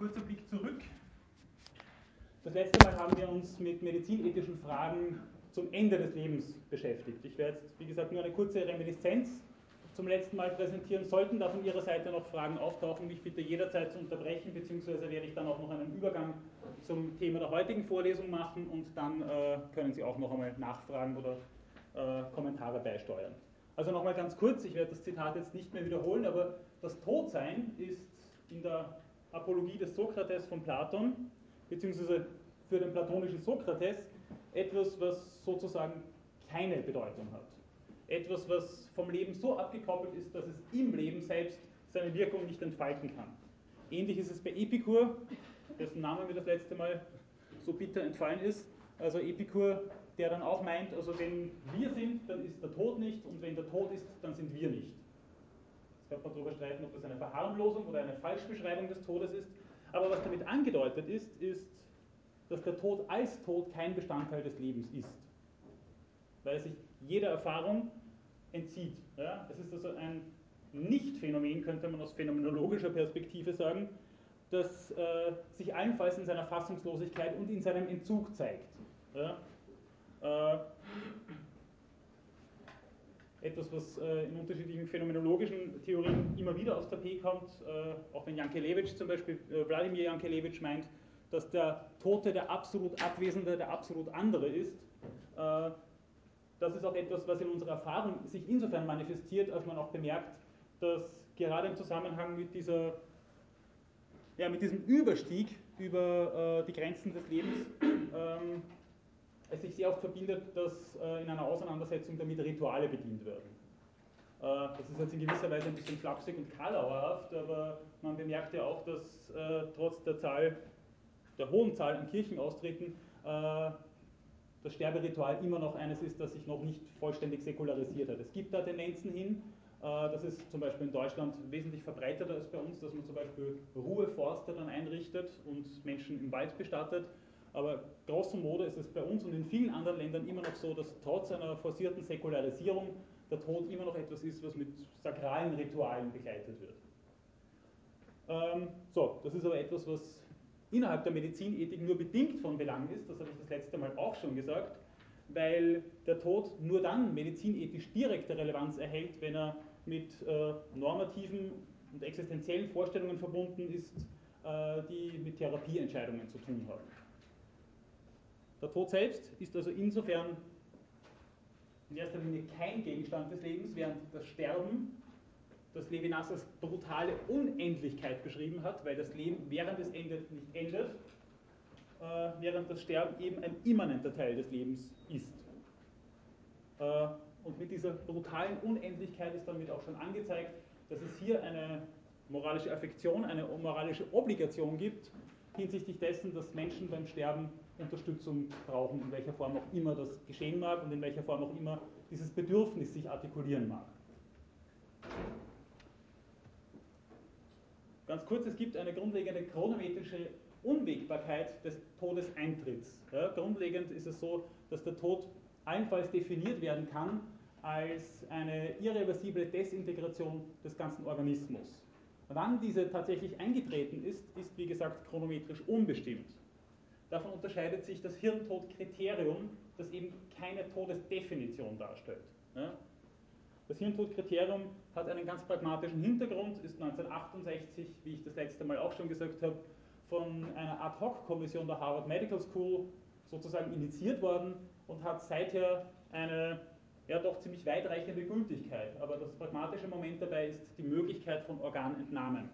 Kurzer Blick zurück. Das letzte Mal haben wir uns mit medizinethischen Fragen zum Ende des Lebens beschäftigt. Ich werde jetzt, wie gesagt, nur eine kurze Reminiszenz zum letzten Mal präsentieren. Sollten da von Ihrer Seite noch Fragen auftauchen, mich bitte jederzeit zu unterbrechen, beziehungsweise werde ich dann auch noch einen Übergang zum Thema der heutigen Vorlesung machen und dann äh, können Sie auch noch einmal nachfragen oder äh, Kommentare beisteuern. Also nochmal ganz kurz, ich werde das Zitat jetzt nicht mehr wiederholen, aber das Todsein ist in der Apologie des Sokrates von Platon, beziehungsweise für den platonischen Sokrates, etwas, was sozusagen keine Bedeutung hat. Etwas, was vom Leben so abgekoppelt ist, dass es im Leben selbst seine Wirkung nicht entfalten kann. Ähnlich ist es bei Epikur, dessen Name mir das letzte Mal so bitter entfallen ist. Also Epikur, der dann auch meint, also wenn wir sind, dann ist der Tod nicht und wenn der Tod ist, dann sind wir nicht. Kann man darüber streiten, ob das eine Verharmlosung oder eine Falschbeschreibung des Todes ist. Aber was damit angedeutet ist, ist, dass der Tod als Tod kein Bestandteil des Lebens ist. Weil er sich jeder Erfahrung entzieht. Ja? Es ist also ein Nicht-Phänomen, könnte man aus phänomenologischer Perspektive sagen, das äh, sich allenfalls in seiner Fassungslosigkeit und in seinem Entzug zeigt. Ja? Äh, etwas, was äh, in unterschiedlichen phänomenologischen Theorien immer wieder aufs Tapet kommt, äh, auch wenn Jankelewitsch zum Beispiel, äh, Wladimir Jankelewitsch meint, dass der Tote der absolut Abwesende der absolut andere ist. Das ist auch etwas, was in unserer Erfahrung sich insofern manifestiert, als man auch bemerkt, dass gerade im Zusammenhang mit, dieser, ja, mit diesem Überstieg über die Grenzen des Lebens ähm, es sich sehr oft verbindet, dass äh, in einer Auseinandersetzung damit Rituale bedient werden. Äh, das ist jetzt in gewisser Weise ein bisschen flapsig und kalauerhaft, aber man bemerkt ja auch, dass äh, trotz der Zahl, der hohen Zahl an Kirchenaustritten, äh, das Sterberitual immer noch eines ist, das sich noch nicht vollständig säkularisiert hat. Es gibt da Tendenzen hin, äh, das ist zum Beispiel in Deutschland wesentlich verbreiteter als bei uns, dass man zum Beispiel Ruheforste dann einrichtet und Menschen im Wald bestattet. Aber grosso modo ist es bei uns und in vielen anderen Ländern immer noch so, dass trotz einer forcierten Säkularisierung der Tod immer noch etwas ist, was mit sakralen Ritualen begleitet wird. Ähm, so, das ist aber etwas, was innerhalb der Medizinethik nur bedingt von Belang ist, das habe ich das letzte Mal auch schon gesagt, weil der Tod nur dann medizinethisch direkte Relevanz erhält, wenn er mit äh, normativen und existenziellen Vorstellungen verbunden ist, äh, die mit Therapieentscheidungen zu tun haben. Der Tod selbst ist also insofern in erster Linie kein Gegenstand des Lebens, während das Sterben das Levinas als brutale Unendlichkeit beschrieben hat, weil das Leben während es endet nicht endet, äh, während das Sterben eben ein immanenter Teil des Lebens ist. Äh, und mit dieser brutalen Unendlichkeit ist damit auch schon angezeigt, dass es hier eine moralische Affektion, eine moralische Obligation gibt, hinsichtlich dessen, dass Menschen beim Sterben Unterstützung brauchen, in welcher Form auch immer das geschehen mag und in welcher Form auch immer dieses Bedürfnis sich artikulieren mag. Ganz kurz, es gibt eine grundlegende chronometrische Unwägbarkeit des Todeseintritts. Ja, grundlegend ist es so, dass der Tod allenfalls definiert werden kann als eine irreversible Desintegration des ganzen Organismus. Wann diese tatsächlich eingetreten ist, ist wie gesagt chronometrisch unbestimmt. Davon unterscheidet sich das Hirntodkriterium, das eben keine Todesdefinition darstellt. Das Hirntodkriterium hat einen ganz pragmatischen Hintergrund, ist 1968, wie ich das letzte Mal auch schon gesagt habe, von einer Ad-Hoc-Kommission der Harvard Medical School sozusagen initiiert worden und hat seither eine ja doch ziemlich weitreichende Gültigkeit. Aber das pragmatische Moment dabei ist die Möglichkeit von Organentnahmen.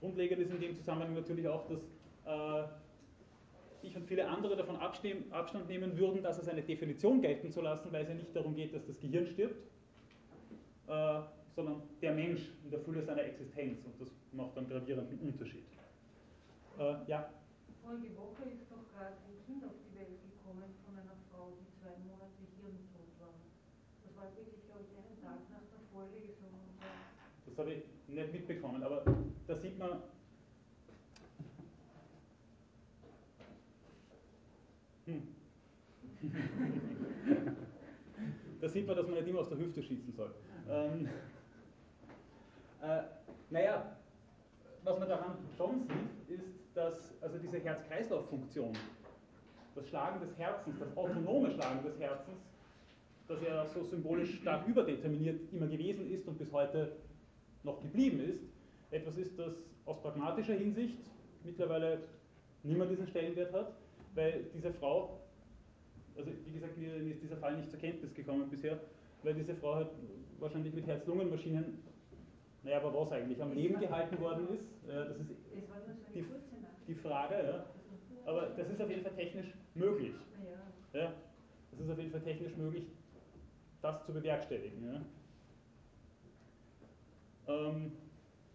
Grundlegend ist in dem Zusammenhang natürlich auch, dass äh, ich und viele andere davon Abstand nehmen würden, dass es eine Definition gelten zu lassen, weil es ja nicht darum geht, dass das Gehirn stirbt, äh, sondern der Mensch in der Fülle seiner Existenz und das macht einen gravierenden Unterschied. Äh, ja? Vorige Woche ist doch gerade ein Kind auf die Welt gekommen von einer Frau, die zwei Monate hirntot war. Das war wirklich, glaube ich, einen Tag nach der Vorlesung. Das habe ich nicht mitbekommen, aber da sieht man, hm. sieht man, dass man nicht immer aus der Hüfte schießen soll. Ähm, äh, naja, was man daran schon sieht, ist, dass also diese Herz-Kreislauf-Funktion, das Schlagen des Herzens, das autonome Schlagen des Herzens, das ja so symbolisch stark überdeterminiert immer gewesen ist und bis heute noch geblieben ist, etwas ist, das aus pragmatischer Hinsicht mittlerweile nicht mehr diesen Stellenwert hat, weil diese Frau, also wie gesagt, mir ist dieser Fall nicht zur Kenntnis gekommen bisher, weil diese Frau halt wahrscheinlich mit Herz-Lungen-Maschinen, naja, aber was eigentlich, am Leben gehalten worden ist. das ist die, die Frage, ja. Aber das ist auf jeden Fall technisch möglich. Ja. Das ist auf jeden Fall technisch möglich, das zu bewerkstelligen. Ja. Ähm,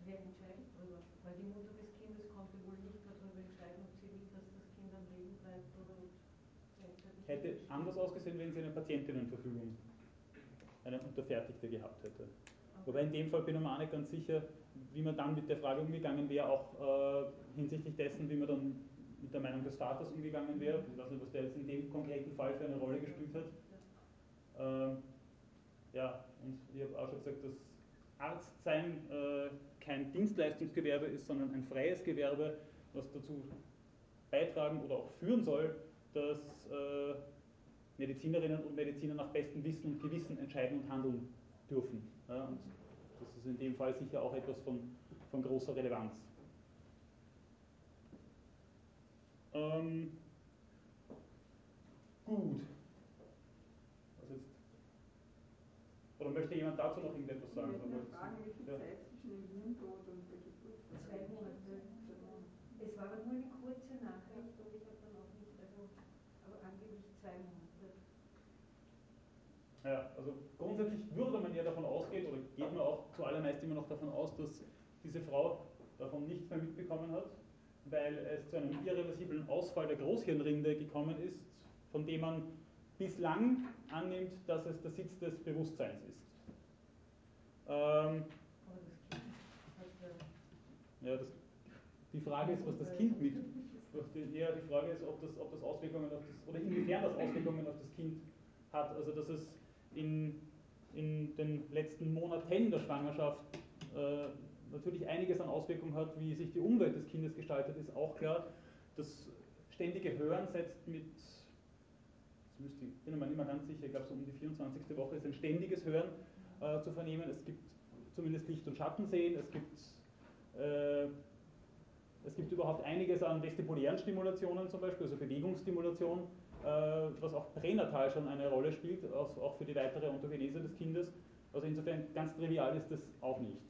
Wer entscheidet darüber? Weil die Mutter des Kindes konnte wohl nicht darüber entscheiden, ob sie will, dass das Kind am Leben bleibt oder Hätte anders ausgesehen, wenn sie eine Patientinnenverfügung, eine unterfertigte gehabt hätte. Wobei in dem Fall bin ich mir auch nicht ganz sicher, wie man dann mit der Frage umgegangen wäre, auch äh, hinsichtlich dessen, wie man dann mit der Meinung des Vaters umgegangen wäre. Ich weiß nicht, was der jetzt in dem konkreten Fall für eine Rolle gespielt hat. Ähm, ja, und ich habe auch schon gesagt, dass Arztsein äh, kein Dienstleistungsgewerbe ist, sondern ein freies Gewerbe, was dazu beitragen oder auch führen soll, dass äh, Medizinerinnen und Mediziner nach bestem Wissen und Gewissen entscheiden und handeln dürfen. Und das ist in dem Fall sicher auch etwas von, von großer Relevanz. Ähm, gut. Oder möchte jemand dazu noch irgendetwas sagen? Ich möchte fragen, wie viel ja. Zeit zwischen dem Hirntod und der Geburt Zwei Monate. Es war aber nur eine kurze Nachricht und ich habe dann auch nicht, also aber angeblich zwei Monate. Ja, also grundsätzlich würde man ja davon ausgehen, oder geht man auch zuallermeist immer noch davon aus, dass diese Frau davon nichts mehr mitbekommen hat, weil es zu einem irreversiblen Ausfall der Großhirnrinde gekommen ist, von dem man bislang annimmt, dass es der Sitz des Bewusstseins ist. Ähm, ja, das, die Frage ist, was das Kind mit. Ja, die Frage ist, ob das, ob das Auswirkungen auf das, oder inwiefern das Auswirkungen auf das Kind hat. Also, dass es in, in den letzten Monaten der Schwangerschaft äh, natürlich einiges an Auswirkungen hat, wie sich die Umwelt des Kindes gestaltet, ist auch klar. Das ständige Hören setzt mit ich bin mir nicht mehr ganz sicher, ich glaube so um die 24. Woche ist ein ständiges Hören äh, zu vernehmen. Es gibt zumindest Licht- und Schattensehen, es gibt, äh, es gibt überhaupt einiges an vestibulären Stimulationen zum Beispiel, also Bewegungsstimulation, äh, was auch pränatal schon eine Rolle spielt, auch, für die weitere Ontogenese des Kindes. Also insofern ganz trivial ist das auch nicht.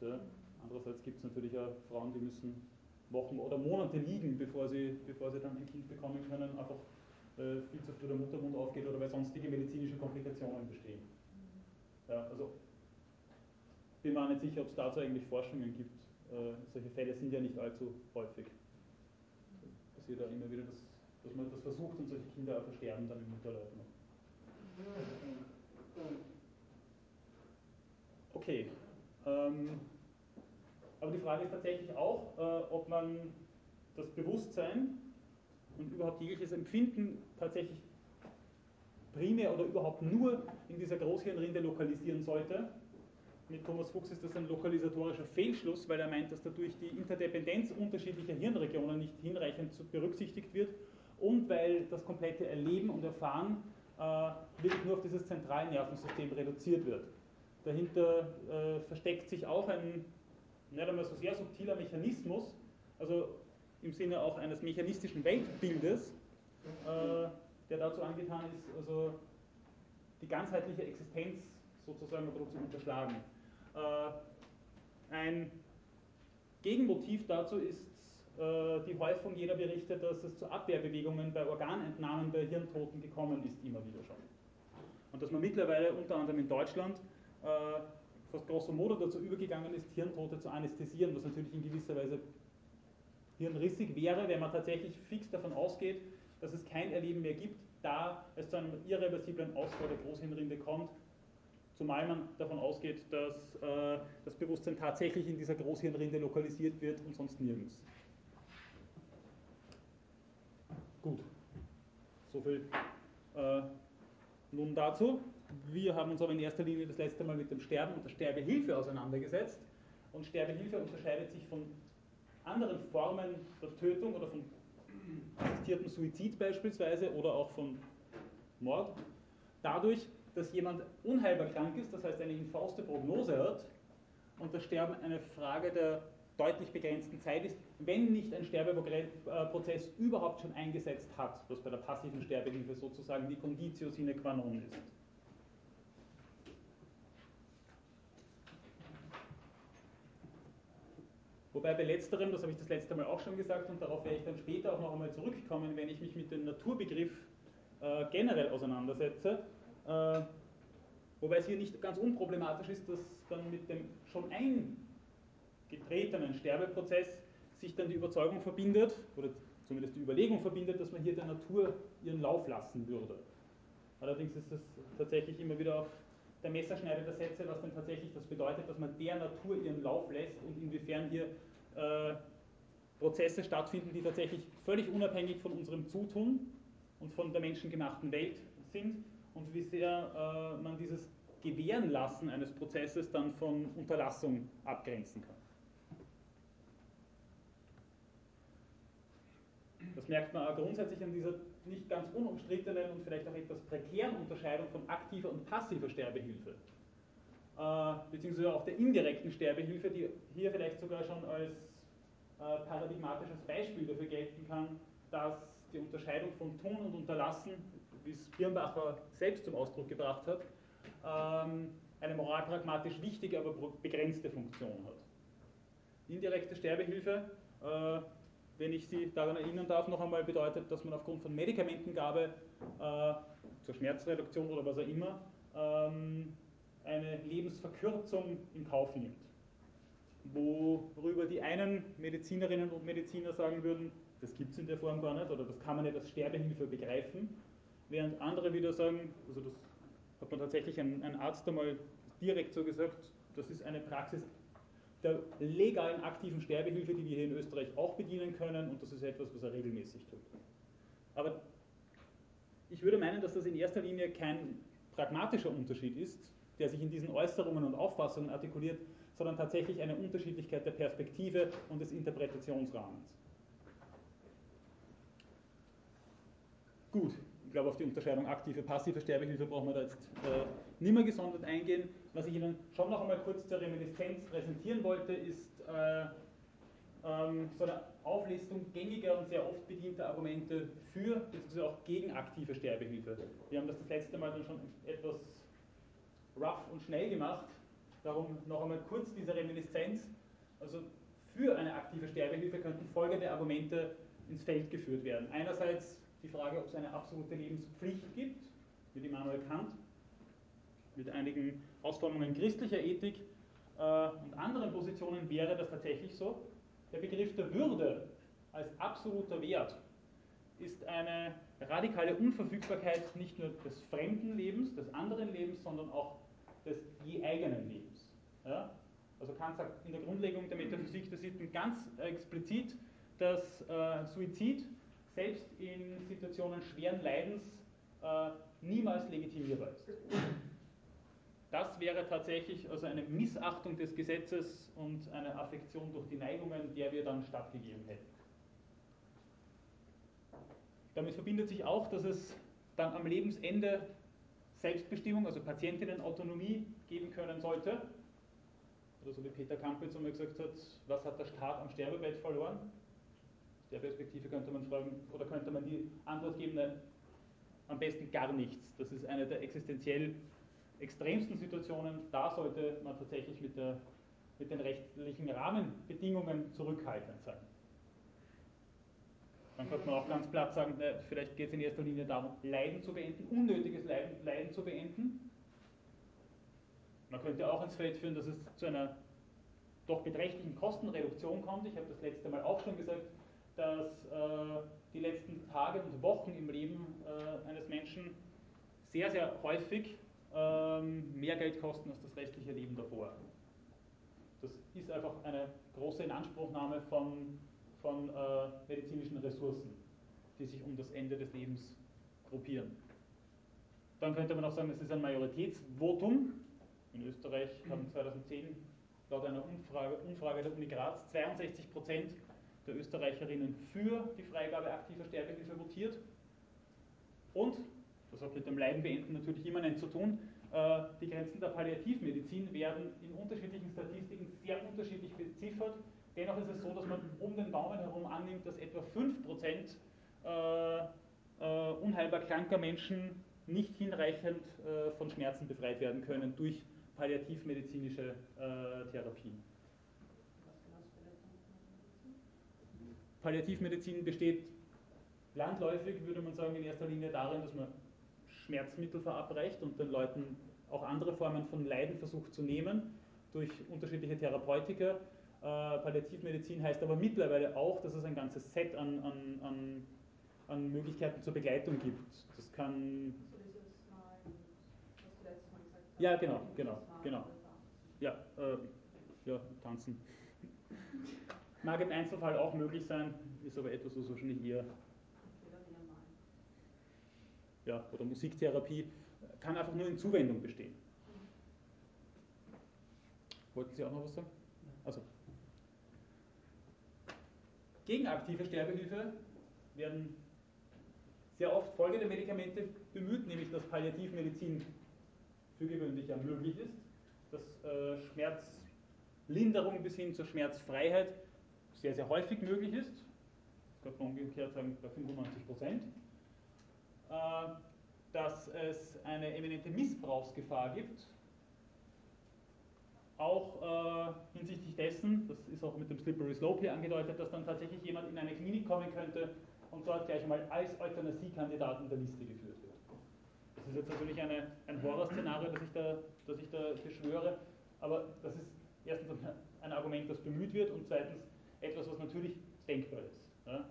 Andererseits gibt es natürlich auch Frauen, die müssen Wochen oder Monate liegen, bevor sie, bevor sie dann ein Kind bekommen können, einfach äh, viel zu früh der Muttermund aufgeht oder weil sonstige medizinische Komplikationen bestehen. Ja, also bin mir nicht sicher, ob es dazu eigentlich Forschungen gibt. Äh, solche Fälle sind ja nicht allzu häufig. Passiert da immer wieder, dass, dass man das versucht und solche Kinder auch versterben dann im Mutterleib noch. Okay. Ähm, aber die Frage ist tatsächlich auch, äh, ob man das Bewusstsein und überhaupt jegliches Empfinden tatsächlich primär oder überhaupt nur in dieser Großhirnrinde lokalisieren sollte. Mit Thomas Fuchs ist das ein lokalisatorischer Fehlschluss, weil er meint, dass dadurch die Interdependenz unterschiedlicher Hirnregionen nicht hinreichend berücksichtigt wird und weil das komplette Erleben und Erfahren äh, wirklich nur auf dieses Zentralnervensystem reduziert wird. Dahinter äh, versteckt sich auch ein nicht einmal so sehr subtiler Mechanismus, also im Sinne auch eines mechanistischen Weltbildes, äh, der dazu angetan ist, also die ganzheitliche Existenz sozusagen zu unterschlagen. Äh, ein Gegenmotiv dazu ist äh, die Häufung jener Berichte, dass es zu Abwehrbewegungen bei Organentnahmen bei Hirntoten gekommen ist, immer wieder schon. Und dass man mittlerweile unter anderem in Deutschland fast grosso modo dazu übergegangen ist, Hirntote zu anästhesieren, was natürlich in gewisser Weise hirnrissig wäre, wenn man tatsächlich fix davon ausgeht, dass es kein Erleben mehr gibt, da es zu einem irreversiblen Ausfall der Großhirnrinde kommt, zumal man davon ausgeht, dass äh, das Bewusstsein tatsächlich in dieser Großhirnrinde lokalisiert wird und sonst nirgends. Gut, soviel äh, nun dazu. wir haben uns aber in erster Linie das letzte Mal mit dem Sterben und der Sterbehilfe auseinandergesetzt. Und Sterbehilfe unterscheidet sich von anderen Formen der Tötung oder von assistiertem Suizid beispielsweise oder auch von Mord dadurch, dass jemand unheilbar krank ist, das heißt eine infauste Prognose hat und das Sterben eine Frage der deutlich begrenzten Zeit ist, wenn nicht ein Sterbeprozess überhaupt schon eingesetzt hat, was bei der passiven Sterbehilfe sozusagen die Conditio sine qua non ist. Wobei bei letzterem, das habe ich das letzte Mal auch schon gesagt und darauf werde ich dann später auch noch einmal zurückkommen, wenn ich mich mit dem Naturbegriff äh, generell auseinandersetze, äh, wobei es hier nicht ganz unproblematisch ist, dass dann mit dem schon eingetretenen Sterbeprozess sich dann die Überzeugung verbindet, oder zumindest die Überlegung verbindet, dass man hier der Natur ihren Lauf lassen würde. Allerdings ist es tatsächlich immer wieder auf der Messerschneide der Sätze, was denn tatsächlich das bedeutet, dass man der Natur ihren Lauf lässt und inwiefern hier äh, Prozesse stattfinden, die tatsächlich völlig unabhängig von unserem Zutun und von der menschengemachten Welt sind und wie sehr äh, man dieses Gewähren lassen eines Prozesses dann von Unterlassung abgrenzen kann. Das merkt man auch grundsätzlich an dieser nicht ganz unumstrittenen und vielleicht auch etwas prekären Unterscheidung von aktiver und passiver Sterbehilfe. Äh, beziehungsweise auch der indirekten Sterbehilfe, die hier vielleicht sogar schon als äh, paradigmatisches Beispiel dafür gelten kann, dass die Unterscheidung von Tun und Unterlassen, wie es Birnbacher selbst zum Ausdruck gebracht hat, ähm, eine moralpragmatisch wichtige, aber begrenzte Funktion hat. Indirekte Sterbehilfe äh, wenn ich Sie daran erinnern darf, noch einmal bedeutet, dass man aufgrund von Medikamentengabe äh, zur Schmerzreduktion oder was auch immer ähm, eine Lebensverkürzung in Kauf nimmt. Worüber die einen Medizinerinnen und Mediziner sagen würden, das gibt es in der Form gar nicht oder das kann man nicht als Sterbehilfe begreifen, während andere wieder sagen, also das hat man tatsächlich ein, ein Arzt einmal direkt so gesagt, das ist eine Praxis der legalen aktiven Sterbehilfe, die wir hier in Österreich auch bedienen können und das ist etwas, was er regelmäßig tut. Aber ich würde meinen, dass das in erster Linie kein pragmatischer Unterschied ist, der sich in diesen Äußerungen und Auffassungen artikuliert, sondern tatsächlich eine Unterschiedlichkeit der Perspektive und des Interpretationsrahmens. Gut, glaube, auf die Unterscheidung aktive, passive Sterbehilfe brauchen wir da jetzt äh, nimmer gesondert eingehen. Was ich Ihnen schon noch einmal kurz zur Reminiszenz präsentieren wollte, ist äh, ähm, so eine Auflistung gängiger und sehr oft bedienter Argumente für bzw. auch gegen aktive Sterbehilfe. Wir haben das das letzte Mal dann schon etwas rough und schnell gemacht. Darum noch einmal kurz diese Reminiszenz. Also für eine aktive Sterbehilfe könnten folgende Argumente ins Feld geführt werden. Einerseits die Frage, ob es eine absolute Lebenspflicht gibt, mit Immanuel Kant mit einigen Ausformungen christlicher Ethik äh, und anderen Positionen wäre das tatsächlich so. Der Begriff der Würde als absoluter Wert ist eine radikale Unverfügbarkeit nicht nur des fremden Lebens, des anderen Lebens, sondern auch des je eigenen Lebens. Ja? Also Kant sagt in der Grundlegung der Metaphysik der Sitten ganz explizit, dass äh, Suizid selbst in Situationen schweren Leidens äh, niemals legitimierbar ist. Das wäre tatsächlich also eine Missachtung des Gesetzes und eine Affektion durch die Neigungen, der wir dann stattgegeben hätten. Damit verbindet sich auch, dass es dann am Lebensende Selbstbestimmung, also Patientinnenautonomie geben können sollte. Oder so wie Peter Kampitz einmal gesagt hat, was hat der Staat am Sterbebett verloren? Der Perspektive könnte man fragen, oder könnte man die Antwort geben, nein, am besten gar nichts. Das ist eine der existenziell extremsten Situationen, da sollte man tatsächlich mit, der, mit den rechtlichen Rahmenbedingungen zurückhaltend sein. Dann könnte man auch ganz platt sagen, vielleicht geht es in erster Linie darum, Leiden zu beenden, unnötiges Leiden, Leiden zu beenden. Man könnte auch ins Feld führen, dass es zu einer doch beträchtlichen Kostenreduktion kommt. Ich habe das letzte Mal auch schon gesagt, dass äh, die letzten Tage und Wochen im Leben äh, eines Menschen sehr, sehr häufig ähm, mehr Geld kosten als das restliche Leben davor. Das ist einfach eine große Inanspruchnahme von, von äh, medizinischen Ressourcen, die sich um das Ende des Lebens gruppieren. Dann könnte man auch sagen, es ist ein Majoritätsvotum. In Österreich haben 2010 laut einer Umfrage, Umfrage der Uni Graz 62 der Österreicherinnen für die Freigabe aktiver Sterbehilfe votiert. Und, das hat mit dem Leidenbeenden natürlich immanent zu tun, äh, die Grenzen der Palliativmedizin werden in unterschiedlichen Statistiken sehr unterschiedlich beziffert. Dennoch ist es so, dass man um den Daumen herum annimmt, dass etwa 5% äh, äh, unheilbar kranker Menschen nicht hinreichend von Schmerzen befreit werden können durch palliativmedizinische Therapien. Palliativmedizin besteht landläufig, würde man sagen, in erster Linie darin, dass man Schmerzmittel verabreicht und den Leuten auch andere Formen von Leiden versucht zu nehmen durch unterschiedliche Therapeutika. Äh, Palliativmedizin heißt aber mittlerweile auch, dass es ein ganzes Set an, an, an, an Möglichkeiten zur Begleitung gibt. Das kann. Ja, genau, genau, genau. Ja, äh, ja, tanzen. Mag im Einzelfall auch möglich sein, ist aber etwas, was wahrscheinlich eher ja, oder Musiktherapie, kann einfach nur in Zuwendung bestehen. Wollten Sie auch noch was sagen? Also. Gegen aktive Sterbehilfe werden sehr oft folgende Medikamente bemüht, nämlich dass Palliativmedizin für gewöhnlich ja möglich ist, dass äh, Schmerzlinderung bis hin zur Schmerzfreiheit sehr, sehr häufig möglich ist. Das kann man umgekehrt sagen bei 95 Prozent. Äh, dass es eine eminente Missbrauchsgefahr gibt, auch äh, hinsichtlich dessen, das ist auch mit dem Slippery Slope hier angedeutet, dass dann tatsächlich jemand in eine Klinik kommen könnte und dort gleich einmal als Euthanasiekandidat in der Liste geführt wird. Das ist jetzt natürlich eine, ein Horrorszenario, das ich, da, das ich da beschwöre, aber das ist erstens ein Argument, das bemüht wird und zweitens etwas, was natürlich denkbar ist. Ja?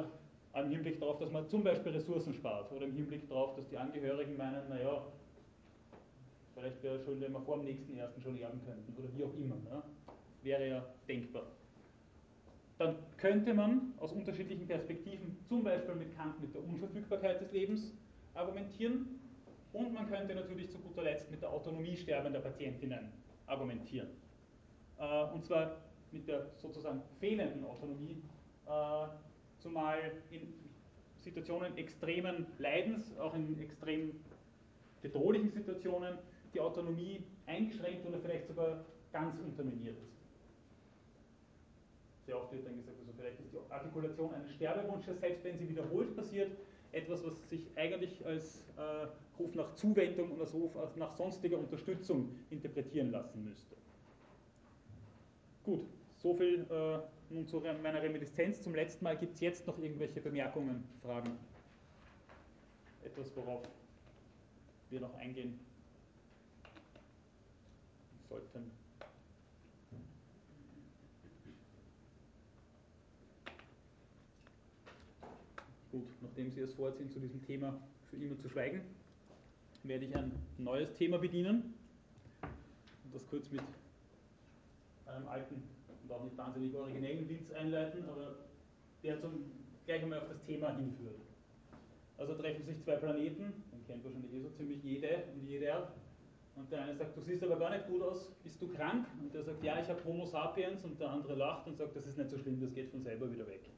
Äh, im Hinblick darauf, dass man zum Beispiel Ressourcen spart oder im Hinblick darauf, dass die Angehörigen meinen, naja, vielleicht wäre es schön, wenn wir vor dem nächsten ersten schon erben könnten oder wie auch immer. Ja? Wäre ja denkbar. Dann könnte man aus unterschiedlichen Perspektiven, zum Beispiel mit Kant mit der Unverfügbarkeit des Lebens argumentieren und man könnte natürlich zu guter Letzt mit der Autonomie sterbender Patientinnen argumentieren. Äh, und zwar mit der sozusagen fehlenden Autonomie äh, zumal in Situationen extremen Leidens, auch in extrem bedrohlichen Situationen, die Autonomie eingeschränkt oder vielleicht sogar ganz unterminiert ist. Sehr oft wird dann gesagt, also vielleicht ist die Artikulation eines Sterbewunsches, selbst wenn sie wiederholt passiert, etwas, was sich eigentlich als äh, Ruf nach Zuwendung und als Ruf nach sonstiger Unterstützung interpretieren lassen müsste. Gut, soviel äh, nun zu meiner Reminiszenz zum letzten Mal. Gibt es jetzt noch irgendwelche Bemerkungen, Fragen? Etwas, worauf wir noch eingehen sollten? Gut, nachdem Sie es vorziehen, zu diesem Thema für immer zu schweigen, werde ich ein neues Thema bedienen und das kurz mit einem alten und auch nicht wahnsinnig originellen Witz einleiten, aber der zum, gleich einmal auf das Thema hinführt. Also treffen sich zwei Planeten, den kennt wahrscheinlich eh so ziemlich jede und jeder. Und der eine sagt, du siehst aber gar nicht gut aus, bist du krank? Und der sagt, ja, ich habe Homo sapiens. Und der andere lacht und sagt, das ist nicht so schlimm, das geht von selber wieder weg.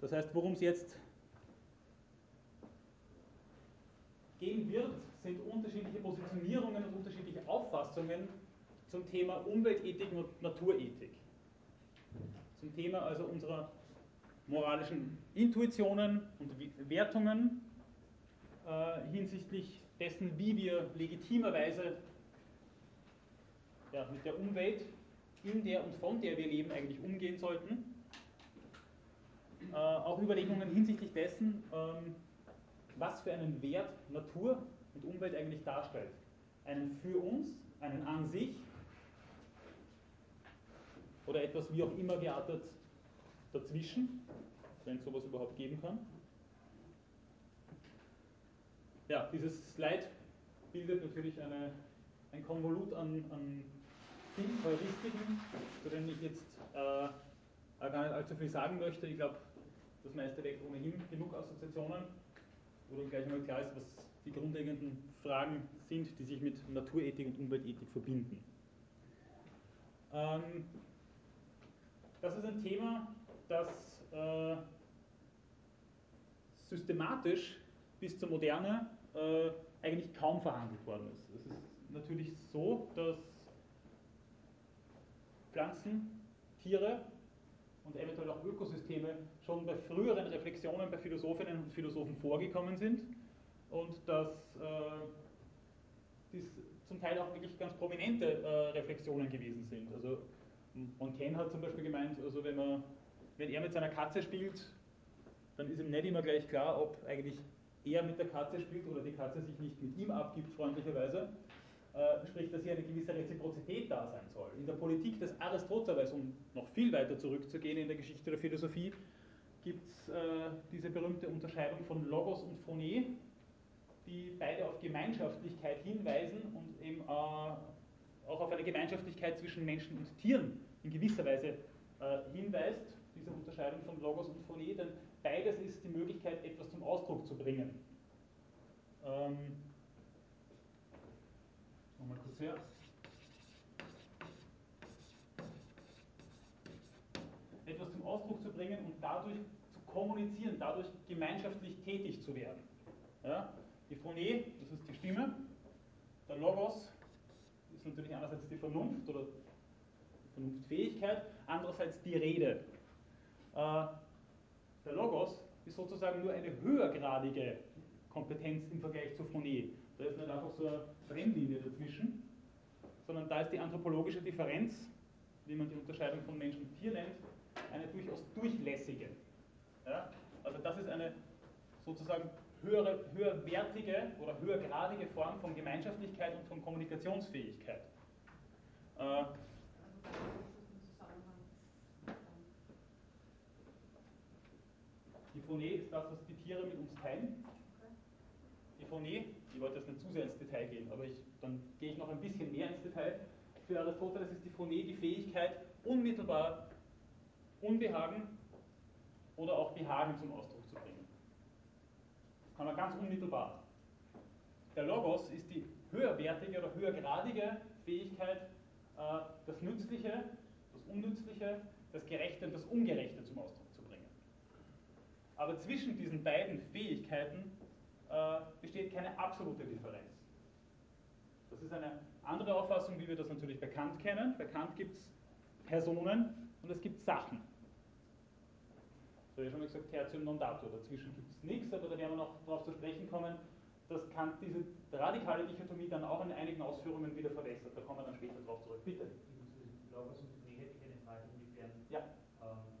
Das heißt, worum es jetzt gehen wird, sind unterschiedliche Positionierungen und unterschiedliche Auffassungen zum Thema Umweltethik und Naturethik. Zum Thema also unserer moralischen Intuitionen und Wertungen äh, hinsichtlich dessen, wie wir legitimerweise ja, mit der Umwelt, in der und von der wir leben, eigentlich umgehen sollten. Äh, auch Überlegungen hinsichtlich dessen, ähm, was für einen Wert Natur und Umwelt eigentlich darstellt. Einen für uns, einen an sich oder etwas wie auch immer geartet dazwischen, wenn es sowas überhaupt geben kann. Ja, dieses Slide bildet natürlich eine, ein Konvolut an, an Heuristiken, zu denen ich jetzt äh, gar nicht allzu viel sagen möchte. Ich glaube, das meiste weg ohnehin genug Assoziationen, wo dann gleich einmal klar ist, was die grundlegenden Fragen sind, die sich mit Naturethik und Umweltethik verbinden. Ähm, das ist ein Thema, das äh, systematisch bis zur Moderne äh, eigentlich kaum verhandelt worden ist. Es ist natürlich so, dass Pflanzen, Tiere und eventuell auch Ökosysteme schon bei früheren Reflexionen bei Philosophinnen und Philosophen vorgekommen sind und dass äh, dies zum Teil auch wirklich ganz prominente äh, Reflexionen gewesen sind. Also Montaigne hat zum Beispiel gemeint, also wenn, man, wenn er mit seiner Katze spielt, dann ist ihm nicht immer gleich klar, ob eigentlich er mit der Katze spielt oder die Katze sich nicht mit ihm abgibt, freundlicherweise. Äh, sprich, dass hier eine gewisse Reziprozität da sein soll. In der Politik des Aristoteles, um noch viel weiter zurückzugehen in der Geschichte der Philosophie, gibt es äh, diese berühmte Unterscheidung von Logos und Phoné, die beide auf Gemeinschaftlichkeit hinweisen und eben äh, auch auf eine Gemeinschaftlichkeit zwischen Menschen und Tieren in gewisser Weise äh, hinweist, diese Unterscheidung von Logos und Phoné, denn beides ist die Möglichkeit, etwas zum Ausdruck zu bringen. Ähm, Nochmal kurz her. Etwas zum Ausdruck zu bringen und dadurch zu kommunizieren, dadurch gemeinschaftlich tätig zu werden. Ja? Die Phonie, das ist die Stimme. Der Logos ist natürlich einerseits die Vernunft oder Vernunftfähigkeit, andererseits die Rede. Äh, der Logos ist sozusagen nur eine höhergradige Kompetenz im Vergleich zur Phonie. Da ist nicht einfach so eine Trennlinie dazwischen, sondern da ist die anthropologische Differenz, wie man die Unterscheidung von Mensch und Tier nennt, eine durchaus durchlässige. Ja? Also das ist eine sozusagen höhere, höherwertige oder höhergradige Form von Gemeinschaftlichkeit und von Kommunikationsfähigkeit. Äh, die Phonie ist das, was die Tiere mit uns teilen. Die Phonie ich wollte jetzt nicht zu sehr ins Detail gehen, aber ich, dann gehe ich noch ein bisschen mehr ins Detail. Für Aristoteles ist die Phonie die Fähigkeit, unmittelbar Unbehagen oder auch Behagen zum Ausdruck kann man ganz unmittelbar. Der Logos ist die höherwertige oder höhergradige Fähigkeit, äh, das Nützliche, das Unnützliche, das Gerechte und das Ungerechte zum Ausdruck zu bringen. Aber zwischen diesen beiden Fähigkeiten äh, besteht keine absolute Differenz. Das ist eine andere Auffassung, wie wir das natürlich bei Kant kennen. Bei Kant gibt es Personen und es gibt Sachen. Ich habe schon mal gesagt, Tertium non datur. Dazwischen gibt es nichts, aber da werden wir noch darauf zu sprechen kommen, dass Kant diese radikale Dichotomie dann auch in einigen Ausführungen wieder verwässert. Da kommen wir dann später darauf zurück. Bitte. Logos und Idee hätte ich eine Frage, inwiefern ja. ähm,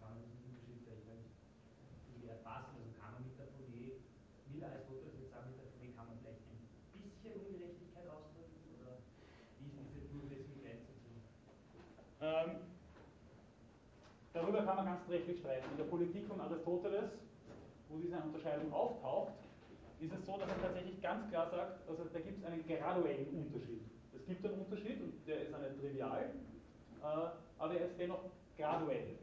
kann man diesen Unterschied vielleicht irgendwie erfassen? Also kann man mit der Folie will Aristoteles jetzt sagen, mit der Phonie kann man vielleicht ein bisschen Ungerechtigkeit ausdrücken oder wie ist diese durchlässige Grenze zu? Ähm, darüber kann man ganz trefflich streiten. In der Politik von Aristoteles, wo diese Unterscheidung auftaucht, ist es so, dass er tatsächlich ganz klar sagt, also da gibt es einen graduellen Unterschied. Es gibt einen Unterschied und der ist eine trivial, äh, aber er ist dennoch graduell.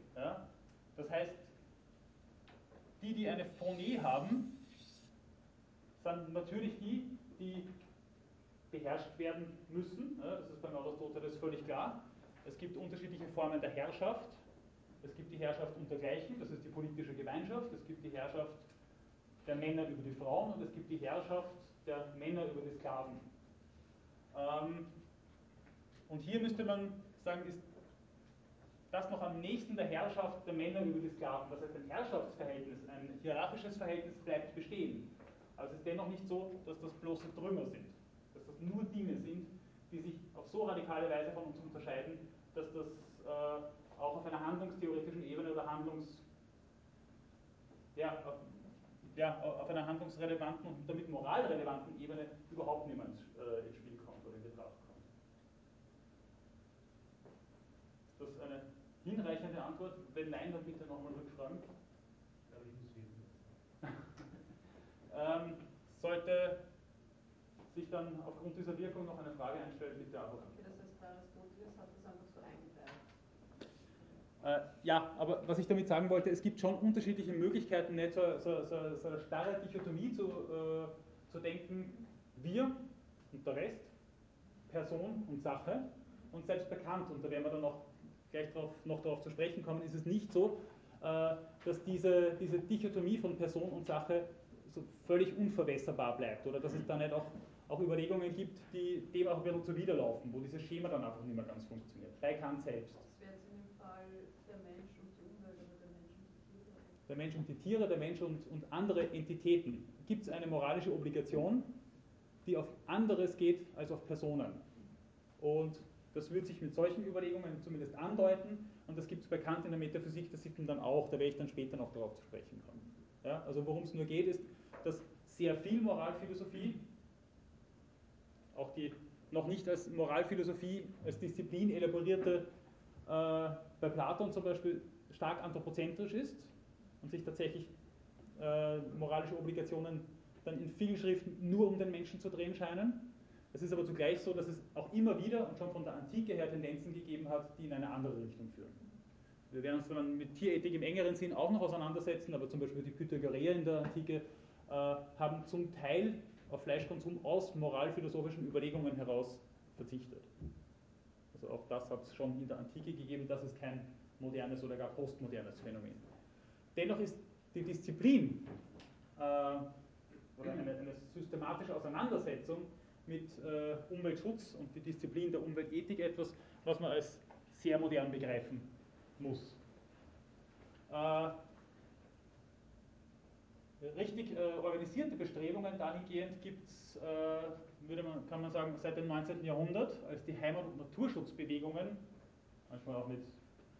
Das heißt, die, die eine Phonie haben, sind natürlich die, die beherrscht werden müssen. Das ist beim Aristoteles völlig klar. Es gibt unterschiedliche Formen der Herrschaft. Es gibt die Herrschaft untergleichen, das ist die politische Gemeinschaft. Es gibt die Herrschaft der Männer über die Frauen und es gibt die Herrschaft der Männer über die Sklaven. Ähm, und hier müsste man sagen, ist das noch am nächsten der Herrschaft der Männer über die Sklaven. Das heißt, ein Herrschaftsverhältnis, ein hierarchisches Verhältnis bleibt bestehen. Aber es ist dennoch nicht so, dass das bloße Trümmer sind, dass das nur Dinge sind, die sich auf so radikale Weise von uns unterscheiden, dass das äh, auch auf einer handlungstheoretischen Ebene oder Handlungs, ja, auf, ja, auf einer handlungsrelevanten und damit moralrelevanten Ebene überhaupt niemand äh, ins Spiel kommt oder in Betracht kommt. Ist das eine hinreichende Antwort? Wenn nein, dann bitte nochmal rückfragen. Ähm, sollte sich dann aufgrund dieser Wirkung noch eine Frage einstellen, bitte aber. Okay, das heißt, Aristoteles hat das einfach so eingeteilt. Äh, ja, aber was ich damit sagen wollte, es gibt schon unterschiedliche Möglichkeiten, nicht so, so, so, so eine starre Dichotomie zu, äh, zu denken, wir und der Rest, Person und Sache und selbst bekannt, und da werden wir dann noch gleich drauf, noch darauf zu sprechen kommen, ist es nicht so, äh, dass diese, diese Dichotomie von Person und Sache so völlig unverwässerbar bleibt oder dass es da nicht auch, auch Überlegungen gibt, die dem auch ein bisschen zuwiderlaufen, wo dieses Schema dann einfach nicht mehr ganz funktioniert. Bei Kant selbst. Das wäre jetzt in dem Fall der Mensch und die Umwelt oder der Mensch und die Tiere. Der Mensch und die Tiere, der Mensch und, und andere Entitäten. Gibt es eine moralische Obligation, die auf anderes geht als auf Personen? Und das wird sich mit solchen Überlegungen zumindest andeuten und das gibt es bekannt in der Metaphysik der Sitten dann auch, da werde ich dann später noch darauf zu sprechen kommen. Ja, also worum es nur geht, ist, dass sehr viel Moralphilosophie, auch die noch nicht als Moralphilosophie, als Disziplin elaborierte, äh, bei Platon zum Beispiel stark anthropozentrisch ist und sich tatsächlich äh, moralische Obligationen dann in vielen Schriften nur um den Menschen zu drehen scheinen. Es ist aber zugleich so, dass es auch immer wieder und schon von der Antike her Tendenzen gegeben hat, die in eine andere Richtung führen. Wir werden uns dann mit Tierethik im engeren Sinn auch noch auseinandersetzen, aber zum Beispiel die Pythagoreer in der Antike äh, haben zum Teil auf Fleischkonsum aus moralphilosophischen Überlegungen heraus verzichtet. Also auch das hat es schon in der Antike gegeben, das ist kein modernes oder gar postmodernes Phänomen. Dennoch ist die Disziplin äh, oder eine, eine systematische Auseinandersetzung mit äh, Umweltschutz und die Disziplin der Umweltethik etwas, was man als sehr modern begreifen muss. Äh, richtig äh, organisierte Bestrebungen dahingehend gibt es, äh, man, kann man sagen, seit dem 19. Jahrhundert, als die Heimat- und Naturschutzbewegungen, manchmal auch mit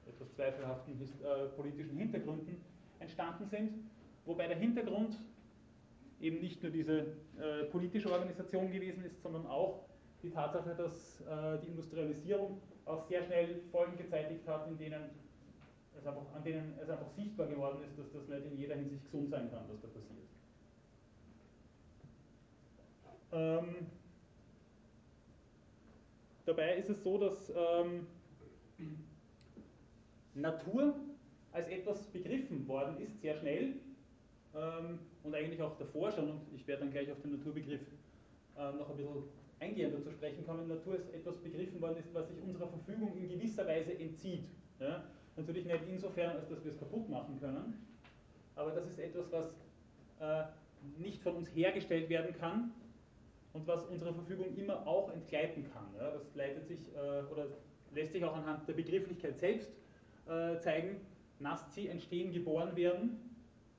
etwas zweifelhaften äh, politischen Hintergründen, entstanden sind, wobei der Hintergrund eben nicht nur diese äh, politische Organisation gewesen ist, sondern auch die Tatsache, dass äh, die Industrialisierung auch sehr schnell Folgen gezeitigt hat, in denen es einfach, an denen es einfach sichtbar geworden ist, dass das nicht in jeder Hinsicht gesund sein kann, was da passiert. Ähm, dabei ist es so, dass ähm, Natur als etwas begriffen worden ist, sehr schnell, ähm, und eigentlich auch davor schon, und ich werde dann gleich auf den Naturbegriff äh, noch ein bisschen eingehender zu sprechen kommen, Natur ist etwas begriffen worden ist, was sich unserer Verfügung in gewisser Weise entzieht. Ja? Natürlich nicht insofern, als dass wir es kaputt machen können, aber das ist etwas, was äh, nicht von uns hergestellt werden kann und was unserer Verfügung immer auch entgleiten kann. Ja? Das leitet sich äh, oder lässt sich auch anhand der Begrifflichkeit selbst äh, zeigen. Nasci entstehen, geboren werden,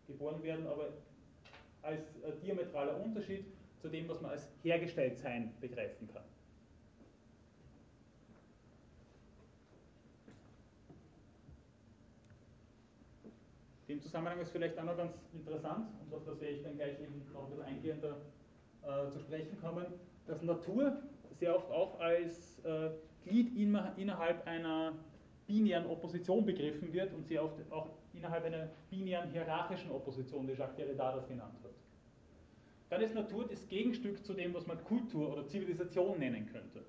geboren werden, aber als äh, diametraler Unterschied zu dem, was man als hergestellt sein begreifen kann. Dem Zusammenhang ist vielleicht auch noch ganz interessant, und auf das werde ich dann gleich eben noch ein bisschen eingehender äh, zu sprechen kommen, dass Natur sehr oft auch als äh, Glied in, innerhalb einer binären Opposition begriffen wird und oft auch innerhalb einer binären hierarchischen Opposition, die Jacques Derrida das genannt hat. Dann ist Natur das Gegenstück zu dem, was man Kultur oder Zivilisation nennen könnte.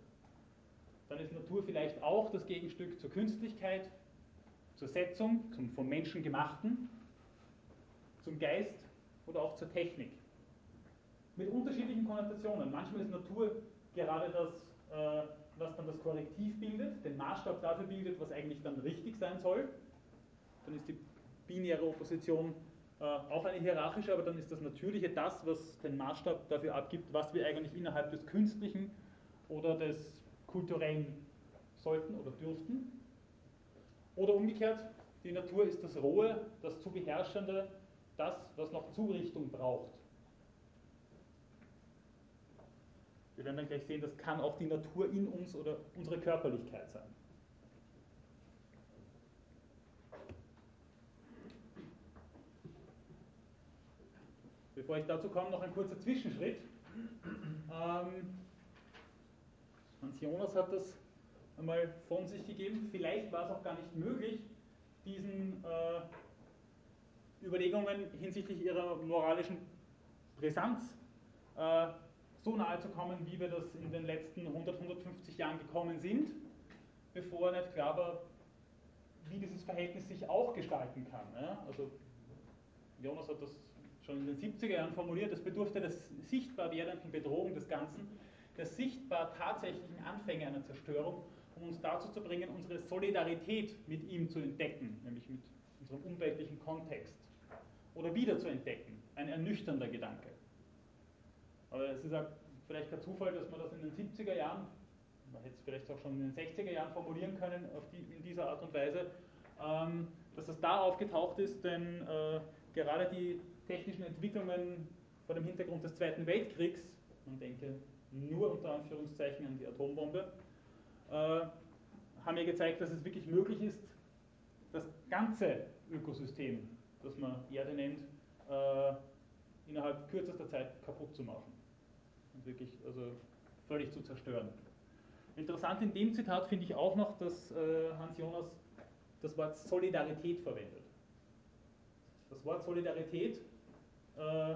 Dann ist Natur vielleicht auch das Gegenstück zur Künstlichkeit, zur Setzung, zum von Menschen gemachten, zum Geist oder auch zur Technik. Mit unterschiedlichen Konnotationen. Manchmal ist Natur gerade das, äh, was dann das Korrektiv bildet, den Maßstab dafür bildet, was eigentlich dann richtig sein soll. Dann ist die binäre Opposition äh, auch eine hierarchische, aber dann ist das Natürliche das, was den Maßstab dafür abgibt, was wir eigentlich innerhalb des Künstlichen oder des Kulturellen sollten oder dürften. Oder umgekehrt, die Natur ist das Rohe, das zu beherrschende, das, was noch Zurichtung braucht. Wir werden dann gleich sehen, das kann auch die Natur in uns oder unsere Körperlichkeit sein. Bevor ich dazu komme, noch ein kurzer Zwischenschritt. Ähm, Hans Jonas hat das einmal von sich gegeben. Vielleicht war es auch gar nicht möglich, diesen äh, Überlegungen hinsichtlich ihrer moralischen Brisanz äh, so nahe zu kommen, wie wir das in den letzten 100, 150 Jahren gekommen sind, bevor nicht klar war, wie dieses Verhältnis sich auch gestalten kann. Ja? Also Jonas hat das schon in den 70er Jahren formuliert, es bedurfte der sichtbar werdenden Bedrohung des Ganzen, der sichtbar tatsächlichen Anfänge einer Zerstörung, um uns dazu zu bringen, unsere Solidarität mit ihm zu entdecken, nämlich mit unserem umweltlichen Kontext, oder wieder zu entdecken. Ein ernüchternder Gedanke. Aber es ist auch vielleicht kein Zufall, dass man das in den 70er Jahren, man hätte es vielleicht auch schon in den 60er Jahren formulieren können, die, in dieser Art und Weise, ähm, dass das da aufgetaucht ist, denn äh, gerade die technischen Entwicklungen vor dem Hintergrund des Zweiten Weltkriegs, man denke nur unter Anführungszeichen an die Atombombe, äh, haben ja gezeigt, dass es wirklich möglich ist, das ganze Ökosystem, das man Erde nennt, äh, innerhalb kürzester Zeit kaputt zu machen. Und wirklich also völlig zu zerstören. Interessant in dem Zitat finde ich auch noch, dass äh, Hans Jonas das Wort Solidarität verwendet. Das Wort Solidarität äh,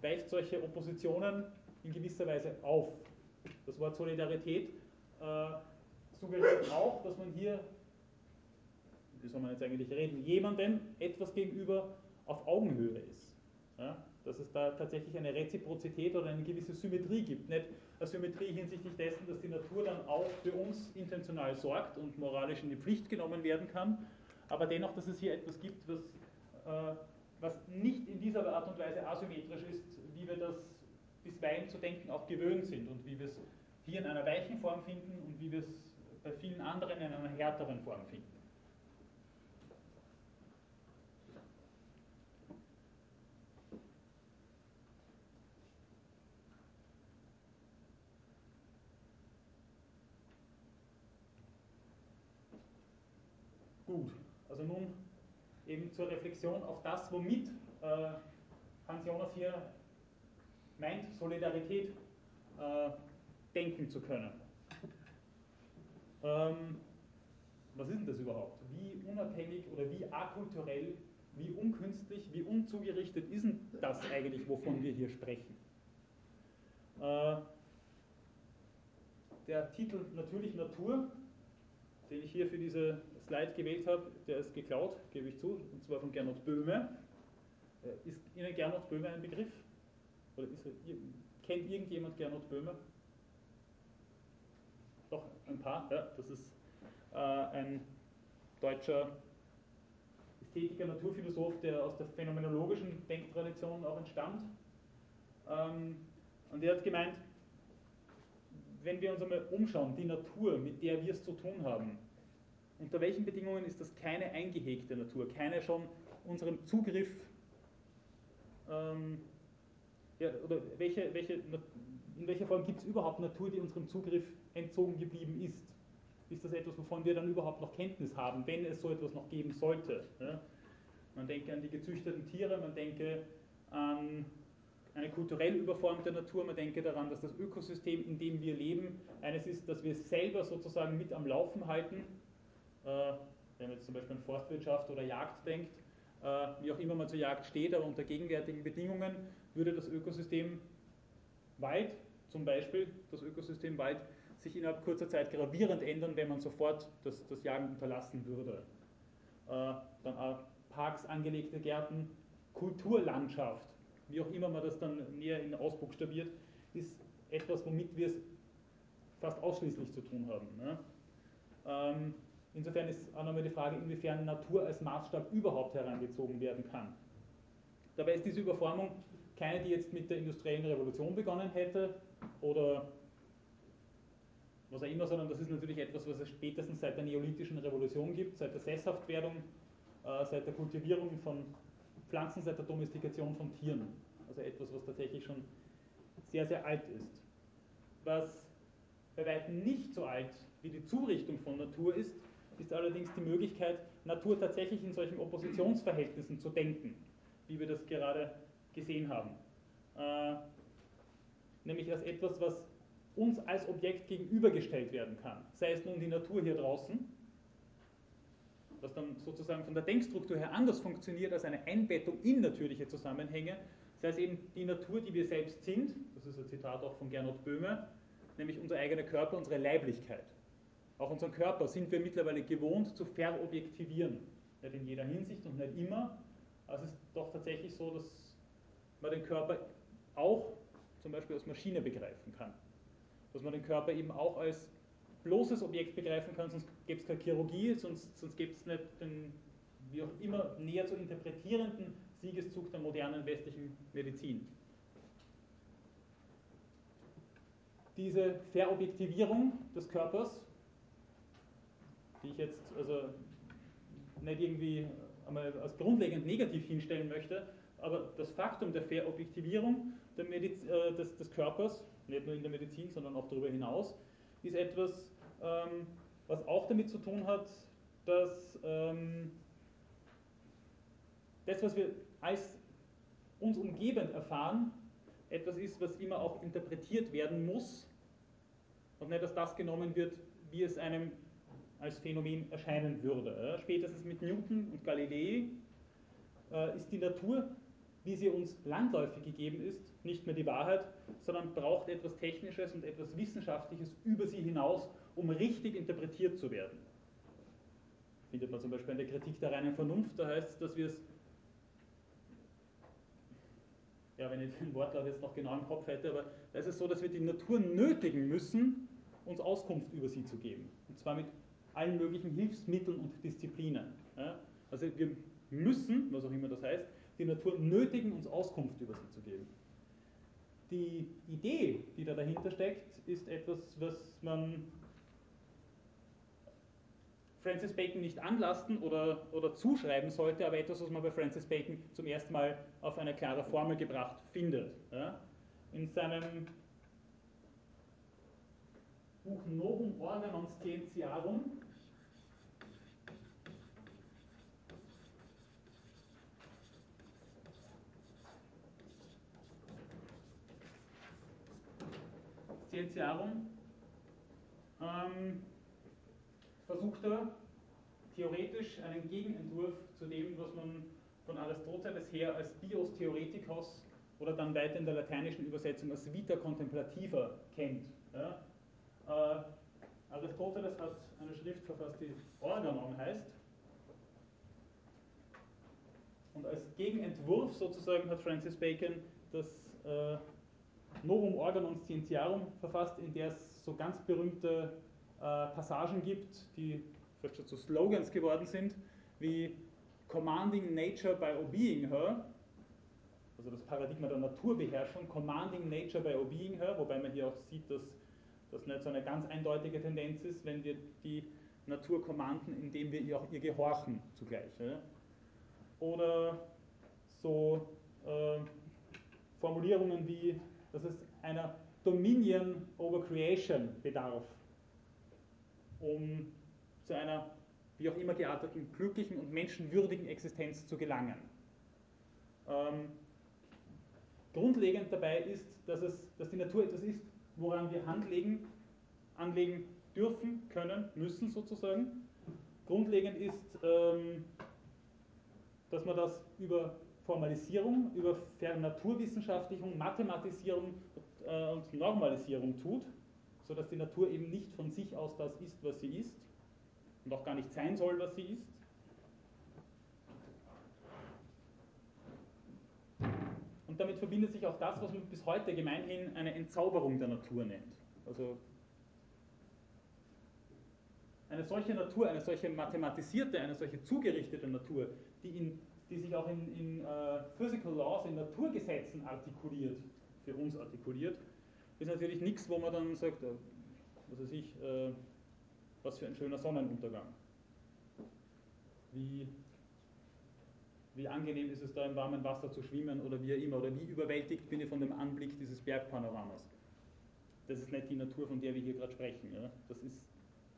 weicht solche Oppositionen in gewisser Weise auf. Das Wort Solidarität äh, suggeriert auch, dass man hier, wie soll man jetzt eigentlich reden, jemandem etwas gegenüber auf Augenhöhe ist. Ja? Dass es da tatsächlich eine Reziprozität oder eine gewisse Symmetrie gibt. Nicht eine Symmetrie hinsichtlich dessen, dass die Natur dann auch für uns intentional sorgt und moralisch in die Pflicht genommen werden kann, aber dennoch, dass es hier etwas gibt, was, äh, was nicht in dieser Art und Weise asymmetrisch ist, wie wir das bisweilen zu denken auch gewöhnt sind und wie wir es hier in einer weichen Form finden und wie wir es bei vielen anderen in einer härteren Form finden. Gut, nun eben zur Reflexion auf das, womit äh, Hans Jonas hier meint, Solidarität äh, denken zu können. Ähm, was ist denn das überhaupt? Wie unabhängig oder wie akulturell, wie unkünstlich, wie unzugerichtet ist denn das eigentlich, wovon wir hier sprechen? Äh, der Titel Natürlich Natur, den ich hier für diese Slide gewählt habe, der ist geklaut, gebe ich zu, und zwar von Gernot Böhme. Äh, ist Ihnen Gernot Böhme ein Begriff? Oder ist kennt irgendjemand Gernot Böhme? Doch, ein paar. Ja, das ist äh, ein deutscher Ästhetiker, Naturphilosoph, der aus der phänomenologischen Denktradition auch entstammt. Ähm, und er hat gemeint, wenn wir uns einmal umschauen, die Natur, mit der wir es zu tun haben, unter welchen Bedingungen ist das keine eingehegte Natur, keine schon unserem Zugriff, ähm, ja, oder welche, welche, in welcher Form gibt es überhaupt Natur, die unserem Zugriff entzogen geblieben ist? Ist das etwas, wovon wir dann überhaupt noch Kenntnis haben, wenn es so etwas noch geben sollte? Ja? Man denke an die gezüchteten Tiere, man denke an eine kulturell überformte Natur, man denke daran, dass das Ökosystem, in dem wir leben, eines ist, das wir selber sozusagen mit am Laufen halten. Äh, wenn man jetzt zum Beispiel an Forstwirtschaft oder Jagd denkt, äh, wie auch immer man zur Jagd steht, aber unter gegenwärtigen Bedingungen würde das Ökosystem Wald, zum Beispiel das Ökosystem Wald, sich innerhalb kurzer Zeit gravierend ändern, wenn man sofort das, das Jagen unterlassen würde. Äh, dann auch Parks, angelegte Gärten, Kulturlandschaft, wie auch immer man das dann näher in ausbuchstabiert, ist etwas, womit wir es fast ausschließlich zu tun haben. Ne? Ähm, insofern ist auch nochmal die Frage, inwiefern Natur als Maßstab überhaupt herangezogen werden kann. Dabei ist diese Überformung keine, die jetzt mit der industriellen Revolution begonnen hätte oder was auch immer, sondern das ist natürlich etwas, was es spätestens seit der neolithischen Revolution gibt, seit der Sesshaftwerdung, äh, seit der Kultivierung von Pflanzen, seit der Domestikation von Tieren. Also etwas, was tatsächlich schon sehr, sehr alt ist. Was bei weitem nicht so alt wie die Zurichtung von Natur ist, ist allerdings die Möglichkeit, Natur tatsächlich in solchen Oppositionsverhältnissen zu denken, wie wir das gerade gesehen haben. Äh, nämlich als etwas, was uns als Objekt gegenübergestellt werden kann. Sei es nun die Natur hier draußen, was dann sozusagen von der Denkstruktur her anders funktioniert als eine Einbettung in natürliche Zusammenhänge, sei es eben die Natur, die wir selbst sind, das ist ein Zitat auch von Gernot Böhme, nämlich unser eigener Körper, unsere Leiblichkeit. Auch unseren Körper sind wir mittlerweile gewohnt zu verobjektivieren. Nicht in jeder Hinsicht und nicht immer, aber es ist doch tatsächlich so, dass man den Körper auch zum Beispiel als Maschine begreifen kann. Dass man den Körper eben auch als bloßes Objekt begreifen kann, sonst gäbe es keine Chirurgie, sonst, sonst gäbe es nicht den, wie auch immer, näher zu interpretierenden Siegeszug der modernen westlichen Medizin. Diese Verobjektivierung des Körpers, die ich jetzt also nicht irgendwie einmal als grundlegend negativ hinstellen möchte, aber das Faktum der Verobjektivierung der Mediz äh, des, des, Körpers, nicht nur in der Medizin, sondern auch darüber hinaus, ist etwas, ähm, was auch damit zu tun hat, dass ähm, das, was wir als uns umgebend erfahren, etwas ist, was immer auch interpretiert werden muss und nicht, dass das genommen wird, wie es einem als Phänomen erscheinen würde. Spätestens mit Newton und Galilei äh, ist die Natur, wie sie uns landläufig gegeben ist, nicht mehr die Wahrheit, sondern braucht etwas Technisches und etwas Wissenschaftliches über sie hinaus, um richtig interpretiert zu werden. Findet man zum Beispiel in der Kritik der reinen Vernunft, da heißt es, dass wir es, ja, wenn ich den Wortlaut jetzt noch genau im Kopf hätte, aber da ist es so, dass wir die Natur nötigen müssen, uns Auskunft über sie zu geben. Und zwar mit allen möglichen Hilfsmitteln und Disziplinen. Ja? Also wir müssen, was auch immer das heißt, die Natur nötigen, uns Auskunft über sie zu geben. Die Idee, die da dahinter steckt, ist etwas, was man Francis Bacon nicht anlasten oder, oder zuschreiben sollte, aber etwas, was man bei Francis Bacon zum ersten Mal auf eine klare Formel gebracht findet. Ja? In seinem Buch Novum Organon Scientiarum Scientiarum ähm, versucht er theoretisch einen Gegenentwurf zu dem, was man von Aristoteles her als Bios Theoretikos oder dann weiter in der lateinischen Übersetzung als Vita Contemplativa kennt. Ja? Äh, Aristoteles hat eine Schrift verfasst, die Organon heißt. Und als Gegenentwurf sozusagen hat Francis Bacon das äh, Novum Organon Scientiarum verfasst, in der es so ganz berühmte Passagen gibt, die vielleicht schon zu Slogans geworden sind, wie Commanding Nature by Obeying Her, also das Paradigma der Naturbeherrschung, Commanding Nature by Obeying Her, wobei man hier auch sieht, dass das nicht so eine ganz eindeutige Tendenz ist, wenn wir die Natur kommanden, indem wir ihr auch ihr gehorchen zugleich. Oder so äh, Formulierungen wie dass es einer Dominion over Creation bedarf, um zu einer wie auch immer gearteten glücklichen und menschenwürdigen Existenz zu gelangen. Ähm, grundlegend dabei ist, dass, es, dass die Natur etwas ist, woran wir Hand legen, anlegen dürfen, können, müssen sozusagen. Grundlegend ist, ähm, dass man das über Formalisierung, über Vernaturwissenschaftlichung, Mathematisierung äh, und Normalisierung tut, sodass die Natur eben nicht von sich aus das ist, was sie ist und auch gar nicht sein soll, was sie ist. Und damit verbindet sich auch das, was man bis heute gemeinhin eine Entzauberung der Natur nennt. Also eine solche Natur, eine solche mathematisierte, eine solche zugerichtete Natur, die in die sich auch in, in uh, Physical Laws, in Naturgesetzen artikuliert, für uns artikuliert, ist natürlich nichts, wo man dann sagt, äh, was weiß ich, äh, was für ein schöner Sonnenuntergang. Wie, wie angenehm ist es da im warmen Wasser zu schwimmen oder wie immer, oder wie überwältigt bin ich von dem Anblick dieses Bergpanoramas. Das ist nicht die Natur, von der wir hier gerade sprechen. Ja? Das ist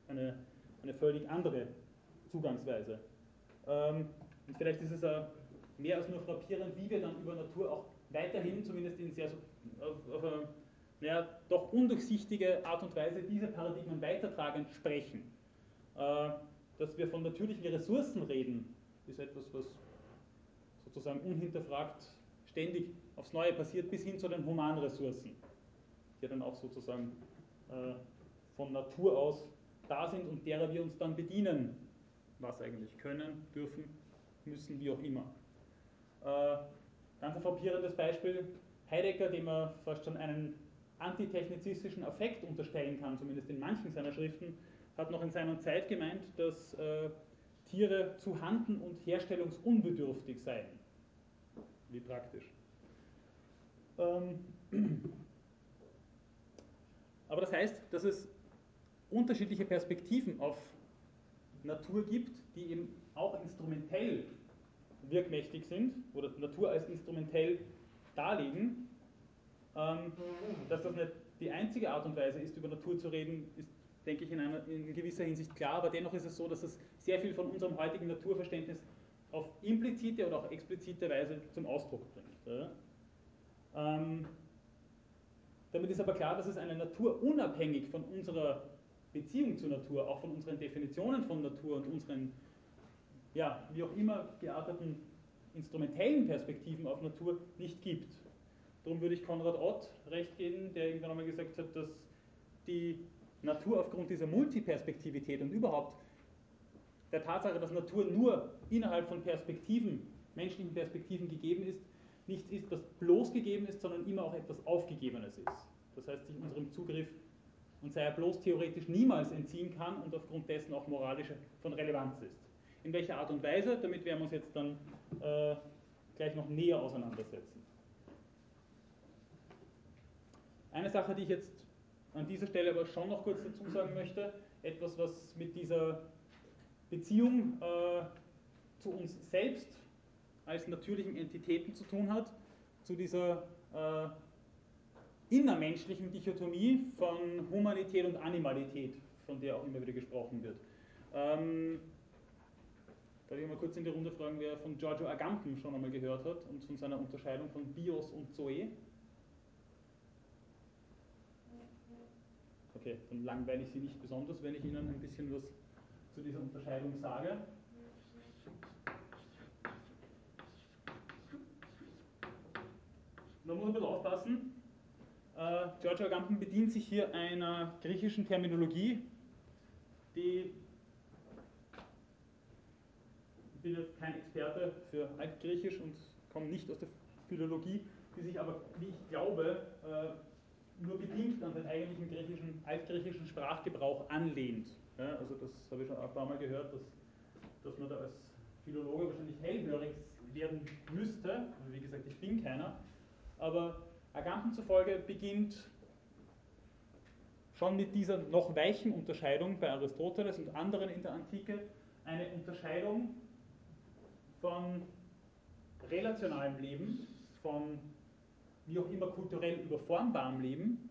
eine, eine völlig andere Zugangsweise. Ähm, und vielleicht ist es auch mehr als nur frappierend, wie wir dann über Natur auch weiterhin, zumindest in sehr, auf, auf naja, doch undurchsichtige Art und Weise, diese Paradigmen weitertragend sprechen. Äh, dass wir von natürlichen Ressourcen reden, ist etwas, was sozusagen unhinterfragt ständig aufs Neue passiert, bis hin zu den Humanressourcen, die dann auch sozusagen äh, von Natur aus da sind und derer wir uns dann bedienen, was eigentlich können, dürfen, müssen, wie auch immer. Äh, ganz ein frappierendes Beispiel, Heidegger, dem er fast schon einen antitechnizistischen Affekt unterstellen kann, zumindest in manchen seiner Schriften, hat noch in seiner Zeit gemeint, dass äh, Tiere zu handen und herstellungsunbedürftig seien. Wie praktisch. Ähm, aber das heißt, dass es unterschiedliche Perspektiven auf Natur gibt, die eben auch instrumentell wirkmächtig sind oder Natur als instrumentell darlegen. Ähm, dass das nicht die einzige Art und Weise ist, über Natur zu reden, ist, denke ich, in, einer, in gewisser Hinsicht klar, aber dennoch ist es so, dass es sehr viel von unserem heutigen Naturverständnis auf implizite oder auch explizite Weise zum Ausdruck bringt. Ähm, damit ist aber klar, dass es eine Natur unabhängig von unserer Beziehung zur Natur, auch von unseren Definitionen von Natur und unseren, ja, wie auch immer gearteten instrumentellen Perspektiven auf Natur nicht gibt. Darum würde ich Konrad Ott recht geben, der irgendwann einmal gesagt hat, dass die Natur aufgrund dieser Multiperspektivität und überhaupt der Tatsache, dass Natur nur innerhalb von Perspektiven, menschlichen Perspektiven gegeben ist, nichts ist, das bloß gegeben ist, sondern immer auch etwas Aufgegebenes ist. Das heißt, sich unserem Zugriff und sei er bloß theoretisch niemals entziehen kann und aufgrund dessen auch moralisch von Relevanz ist. In welcher Art und Weise, damit werden wir uns jetzt dann äh, gleich noch näher auseinandersetzen. Eine Sache, die ich jetzt an dieser Stelle aber schon noch kurz dazu sagen möchte, etwas, was mit dieser Beziehung äh, zu uns selbst als natürlichen Entitäten zu tun hat, zu dieser äh, innermenschlichen Dichotomie von Humanität und Animalität, von der auch immer wieder gesprochen wird. Ähm, darf ich mal kurz in die Runde fragen, wer von Giorgio Agamben schon einmal gehört hat und von seiner Unterscheidung von Bios und Zoe? Okay, dann langweile ich Sie nicht besonders, wenn ich Ihnen ein bisschen was zu dieser Unterscheidung sage. Man muss ein bisschen aufpassen. Äh, Giorgio Agamben bedient sich hier einer griechischen Terminologie, die ich bin jetzt kein Experte für Altgriechisch und komme nicht aus der Philologie, die sich aber, wie ich glaube, äh, nur bedingt an den eigentlichen griechischen, altgriechischen Sprachgebrauch anlehnt. Ja, also das habe ich schon ein paar Mal gehört, dass, dass man da als Philologe wahrscheinlich hellhörig werden müsste. Also wie gesagt, ich bin keiner. Aber Agamben zufolge beginnt schon mit dieser noch weichen Unterscheidung bei Aristoteles und anderen in der Antike eine Unterscheidung von relationalem Leben, von wie auch immer kulturell überformbarem Leben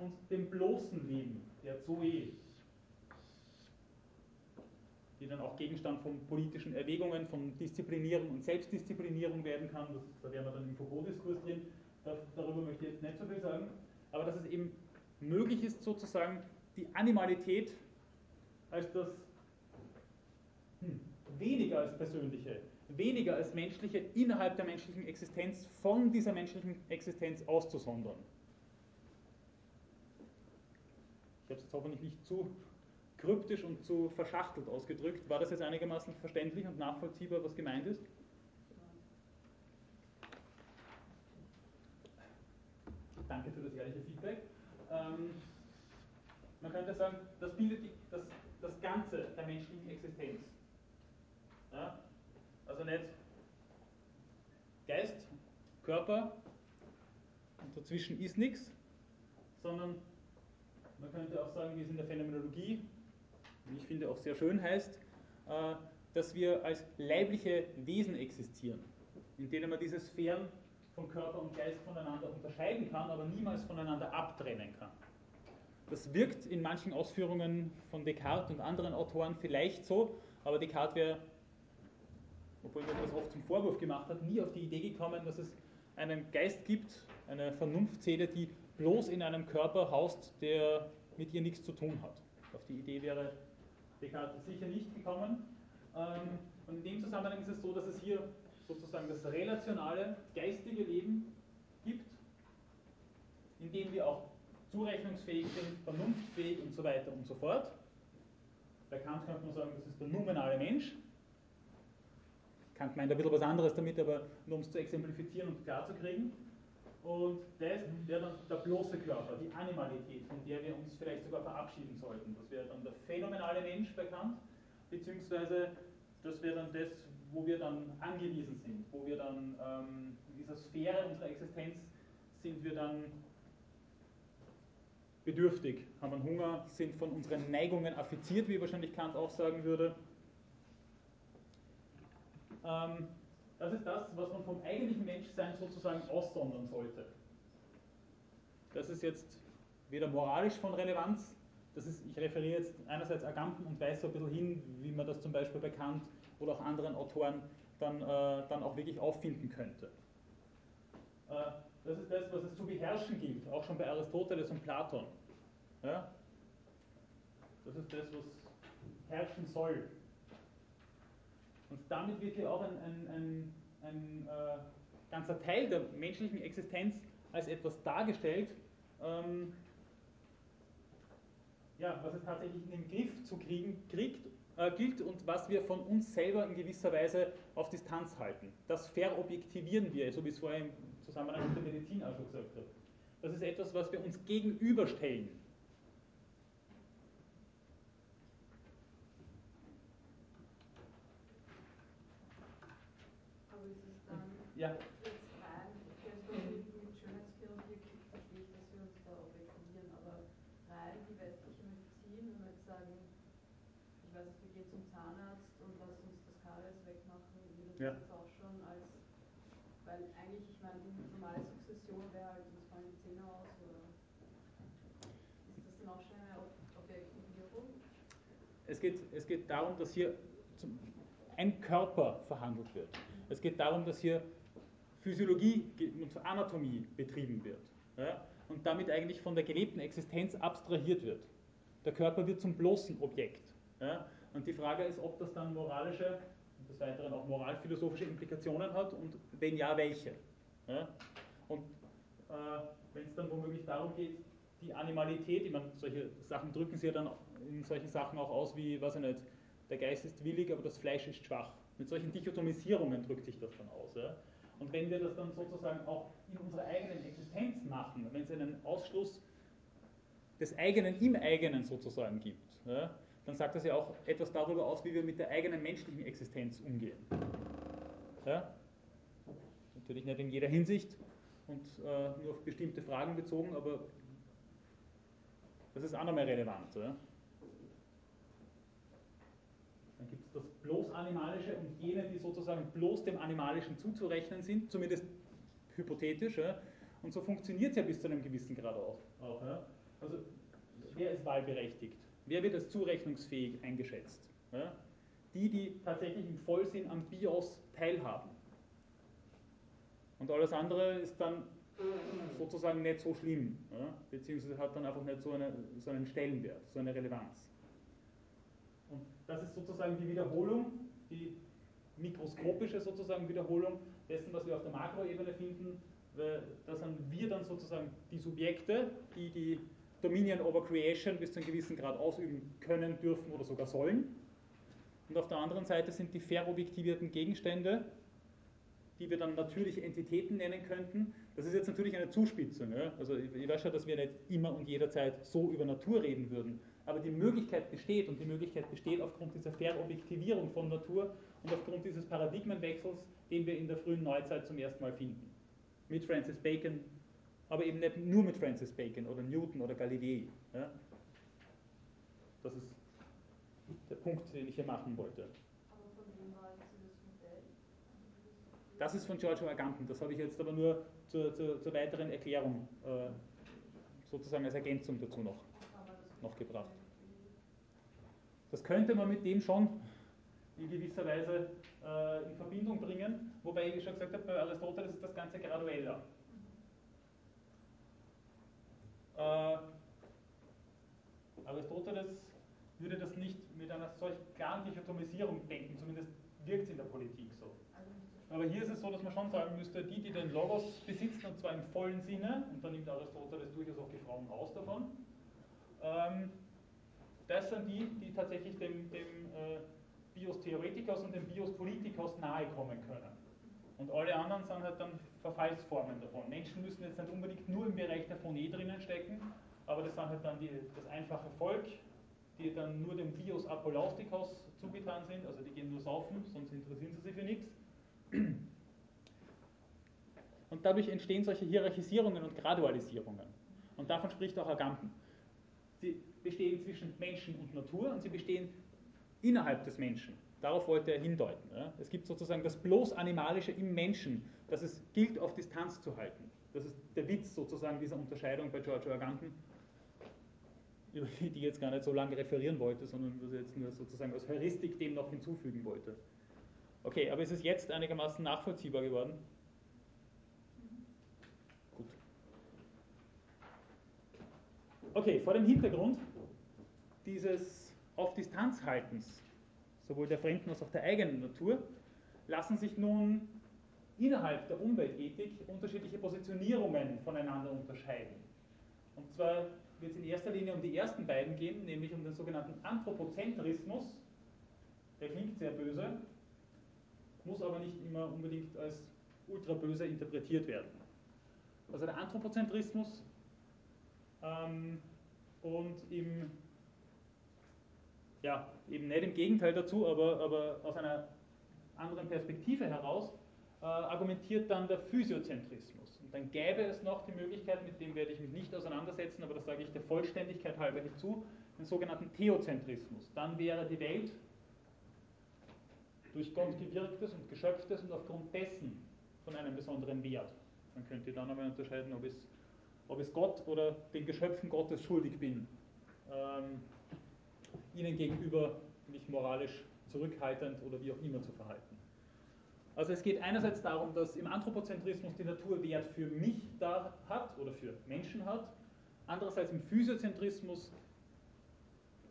und dem bloßen Leben, der Zoe, die dann auch Gegenstand von politischen Erwägungen, von Disziplinierung und Selbstdisziplinierung werden kann. Das, da wären wir dann im Foucault-Diskurs drin. darüber möchte ich jetzt nicht so viel sagen. Aber dass es eben möglich ist, sozusagen die Animalität als das hm, weniger als persönliche, weniger als menschliche innerhalb der menschlichen Existenz von dieser menschlichen Existenz auszusondern. Ich habe es jetzt hoffentlich nicht zu kryptisch und zu verschachtelt ausgedrückt. War das jetzt einigermaßen verständlich und nachvollziehbar, was gemeint ist? Danke für das ehrliche Feedback. Ähm, man könnte sagen, das bildet die, das, das Ganze der menschlichen Existenz. Also nicht Geist, Körper und dazwischen ist nichts, sondern man könnte auch sagen, wie es in der Phänomenologie wie ich finde auch sehr schön heißt, äh, dass wir als leibliche Wesen existieren, in denen man diese Sphären von Körper und Geist voneinander unterscheiden kann, aber niemals voneinander abtrennen kann. Das wirkt in manchen Ausführungen von Descartes und anderen Autoren vielleicht so, aber Descartes wäre, obwohl er das oft zum Vorwurf gemacht hat, nie auf die Idee gekommen, dass es einen Geist gibt, eine Vernunftseele, die bloß in einem Körper haust, der mit ihr nichts zu tun hat. Auf die Idee wäre Descartes sicher nicht gekommen. Ähm, und in dem Zusammenhang ist es so, dass es hier sozusagen das relationale, geistige Leben gibt, in dem wir auch zurechnungsfähig sind, vernunftfähig und so weiter und so fort. Bei Kant könnte man sagen, das ist der numenale Mensch. Kant meint ein bisschen was anderes damit, aber nur um es zu exemplifizieren und klar zu kriegen. Und das wäre dann der bloße Körper, die Animalität, von der wir uns vielleicht sogar verabschieden sollten. Das wäre dann der phänomenale Mensch bei Kant, beziehungsweise das wäre dann das, wo wir dann angewiesen sind, wo wir dann ähm, in dieser Sphäre unserer Existenz sind wir dann bedürftig, haben einen Hunger, sind von unseren Neigungen affiziert, wie wahrscheinlich Kant auch sagen würde. Ähm, das ist das, was man vom eigentlichen Menschsein sozusagen aussondern sollte. Das ist jetzt weder moralisch von Relevanz, das ist, ich referiere jetzt einerseits Agamben und weise so ein bisschen hin, wie man das zum Beispiel bei Kant oder auch anderen Autoren dann, äh, dann auch wirklich auffinden könnte. Äh, das ist das, was es zu beherrschen gilt, auch schon bei Aristoteles und Platon. Ja? Das ist das, was herrschen soll. Und damit wird hier auch ein, ein, ein, ein äh, ganzer Teil der menschlichen Existenz als etwas dargestellt, ähm, ja, was es tatsächlich in den Griff zu kriegen kriegt, äh, gilt und was wir von uns selber in gewisser Weise auf Distanz halten. Das verobjektivieren wir, so wie es vorher im Zusammenhang mit der Medizin auch schon gesagt habe. Das ist etwas, was wir uns gegenüberstellen. Aber ist es dann ja. jetzt rein, hast mit Schönheitschirurgie verstehe ich, dass wir uns da objektivieren, aber rein die westliche Medizin, wenn wir jetzt sagen, ich weiß nicht, wir gehen zum Zahnarzt und lassen uns das Karies wegmachen, wie das ja. auch schon als, weil eigentlich, ich meine, die normale Sukzession wäre halt, uns fallen die Zähne aus, oder ist das dann auch schon eine Objektivierung? Es geht, es geht darum, dass hier zum, ein Körper verhandelt wird. Es geht darum, dass hier Physiologie und Anatomie betrieben wird ja, und damit eigentlich von der gelebten Existenz abstrahiert wird. Der Körper wird zum bloßen Objekt. Ja, und die Frage ist, ob das dann moralische und des Weiteren auch moralphilosophische Implikationen hat und wenn ja, welche. Ja, und äh, wenn es dann womöglich darum geht, die Animalität, ich meine, solche Sachen drücken sie ja dann in solchen Sachen auch aus wie, weiß ich nicht, der Geist ist willig, aber das Fleisch ist schwach. Mit solchen Dichotomisierungen drückt sich das dann aus. Ja? Und wenn wir das dann sozusagen auch in unserer eigenen Existenz machen, wenn es einen Ausschluss des eigenen im eigenen sozusagen gibt, ja, dann sagt das ja auch etwas darüber aus, wie wir mit der eigenen menschlichen Existenz umgehen. Ja? Natürlich nicht in jeder Hinsicht und äh, nur auf bestimmte Fragen bezogen, aber das ist auch nochmal relevant. Ja? Dann gibt es das bloß Animalische und jene, die sozusagen bloß dem Animalischen zuzurechnen sind, zumindest hypothetisch. Ja? Und so funktioniert es ja bis zu einem gewissen Grad auch. auch ja? Also, wer ist wahlberechtigt? Wer wird als zurechnungsfähig eingeschätzt? Ja? Die, die tatsächlich im Vollsinn am BIOS teilhaben. Und alles andere ist dann sozusagen nicht so schlimm, beziehungsweise hat dann einfach nicht so, eine, so einen Stellenwert, so eine Relevanz. Das ist sozusagen die Wiederholung, die mikroskopische sozusagen Wiederholung dessen, was wir auf der Makroebene finden. Da sind wir dann sozusagen die Subjekte, die die Dominion over Creation bis zu einem gewissen Grad ausüben können, dürfen oder sogar sollen. Und auf der anderen Seite sind die verobjektivierten Gegenstände, die wir dann natürliche Entitäten nennen könnten. Das ist jetzt natürlich eine Zuspitzung. Ja? Also ich weiß schon, dass wir nicht immer und jederzeit so über Natur reden würden. Aber die Möglichkeit besteht und die Möglichkeit besteht aufgrund dieser Verobjektivierung von Natur und aufgrund dieses Paradigmenwechsels, den wir in der frühen Neuzeit zum ersten Mal finden. Mit Francis Bacon, aber eben nicht nur mit Francis Bacon oder Newton oder Galilei. Ja? Das ist der Punkt, den ich hier machen wollte. Aber von wem war das Modell? Das ist von Giorgio Agamben. Das habe ich jetzt aber nur zur, zur, zur weiteren Erklärung äh, sozusagen als Ergänzung dazu noch, noch gebracht. Das könnte man mit dem schon in gewisser Weise äh, in Verbindung bringen, wobei ich schon gesagt habe, bei Aristoteles ist das Ganze gradueller. Äh, Aristoteles würde das nicht mit einer solch klaren Dichotomisierung denken, zumindest wirkt es in der Politik so. Aber hier ist es so, dass man schon sagen müsste, die, die den Logos besitzen, und zwar im vollen Sinne, und dann nimmt Aristoteles durchaus auch die Frauen raus davon, das sind die, die tatsächlich dem, dem äh, Bios Theoretikos und dem Bios Politikos nahe kommen können. Und alle anderen sind halt dann Verfallsformen davon. Menschen müssen jetzt nicht unbedingt nur im Bereich der Phonie drinnen stecken, aber das sind halt dann die, das einfache Volk, die dann nur dem Bios Apolaustikos zugetan sind, also die gehen nur saufen, sonst interessieren sie sich für nichts. Und dadurch entstehen solche Hierarchisierungen und Gradualisierungen. Und davon spricht auch Agamben. Sie bestehen zwischen Menschen und Natur und sie bestehen innerhalb des Menschen. Darauf wollte er hindeuten. Es gibt sozusagen das bloß Animalische im Menschen, das es gilt, auf Distanz zu halten. Das ist der Witz sozusagen dieser Unterscheidung bei Giorgio Agamben, über die ich jetzt gar nicht so lange referieren wollte, sondern was ich jetzt nur sozusagen als Heuristik dem noch hinzufügen wollte. Okay, aber ist es jetzt einigermaßen nachvollziehbar geworden? Okay, vor dem Hintergrund dieses auf Distanz haltens, sowohl der fremden als auch der eigenen Natur, lassen sich nun innerhalb der Umweltethik unterschiedliche Positionierungen voneinander unterscheiden. Und zwar wird es in erster Linie um die ersten beiden gehen, nämlich um den sogenannten Anthropozentrismus. Der klingt sehr böse, muss aber nicht immer unbedingt als ultra böse interpretiert werden. Also der Anthropozentrismus und im, ja, eben nicht im Gegenteil dazu, aber, aber aus einer anderen Perspektive heraus, äh, argumentiert dann der Physiozentrismus. Und dann gäbe es noch die Möglichkeit, mit dem werde ich mich nicht auseinandersetzen, aber das sage ich der Vollständigkeit halber hinzu, den sogenannten Theozentrismus. Dann wäre die Welt durch Gott gewirktes und geschöpftes und aufgrund dessen von einem besonderen Wert. Man könnte dann einmal unterscheiden, ob, es, ob es Gott oder den Geschöpfen Gottes schuldig bin, ähm, ihnen gegenüber mich moralisch zurückhaltend oder wie auch immer zu verhalten. Also es geht einerseits darum, dass im Anthropozentrismus die Natur Wert für mich da hat oder für Menschen hat, andererseits im Physiozentrismus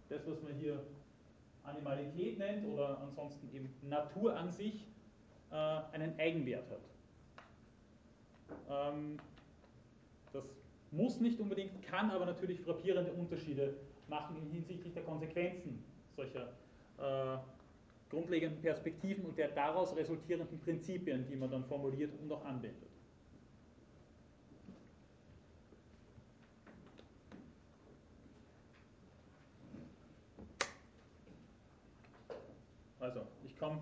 das, was man hier Animalität nennt oder ansonsten eben Natur an sich äh, einen Eigenwert hat. Ähm, das muss nicht unbedingt, kann aber natürlich frappierende Unterschiede machen hinsichtlich der Konsequenzen solcher äh, grundlegenden Perspektiven und der daraus resultierenden Prinzipien, die man dann formuliert und auch anwendet. Also, ich komme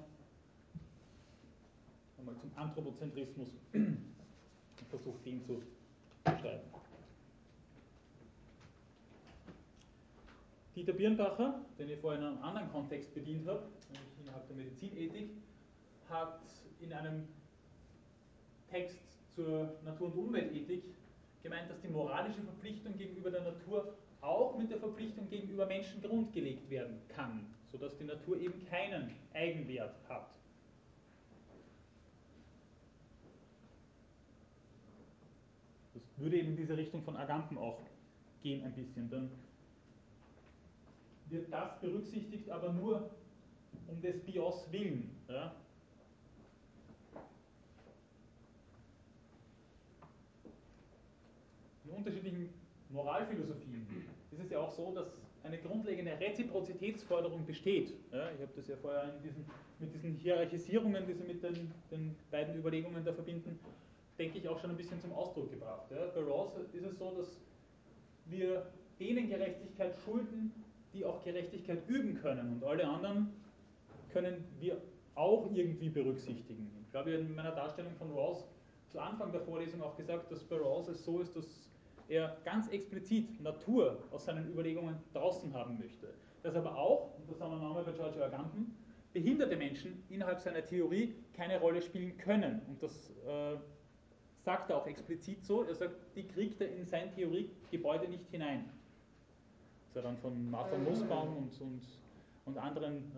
einmal zum Anthropozentrismus und versuche den zu beschreiben. Dieter Birnbacher, den ich vorhin in einem anderen Kontext bedient habe, nämlich innerhalb der Medizinethik, hat in einem Text zur Natur- und Umweltethik gemeint, dass die moralische Verpflichtung gegenüber der Natur auch mit der Verpflichtung gegenüber Menschen grundgelegt werden kann sodass die Natur eben keinen Eigenwert hat. Das würde eben in diese Richtung von Agamben auch gehen ein bisschen. Dann wird das berücksichtigt, aber nur um des Bios willen. Ja? In unterschiedlichen Moralphilosophien ist es ja auch so, dass eine grundlegende Reziprozitätsforderung besteht. Ja, ich habe das ja vorher diesen, mit diesen Hierarchisierungen, die Sie mit den, den, beiden Überlegungen da verbinden, denke ich auch schon ein bisschen zum Ausdruck gebracht. Ja. Bei Rawls ist es so, dass wir denen Gerechtigkeit schulden, die auch Gerechtigkeit üben können und alle anderen können wir auch irgendwie berücksichtigen. Ich ja in meiner Darstellung von Rawls zu Anfang der Vorlesung auch gesagt, dass bei Rawls es so ist, dass er ganz explizit Natur aus seinen Überlegungen draußen haben möchte. Dass aber auch, und das haben wir nochmal bei Giorgio Agamben, behinderte Menschen innerhalb seiner Theorie keine Rolle spielen können. Und das äh, sagt er auch explizit so. Er sagt, die kriegt er in sein Theoriegebäude nicht hinein. Ja dann von Martha Nussbaum und, und, und anderen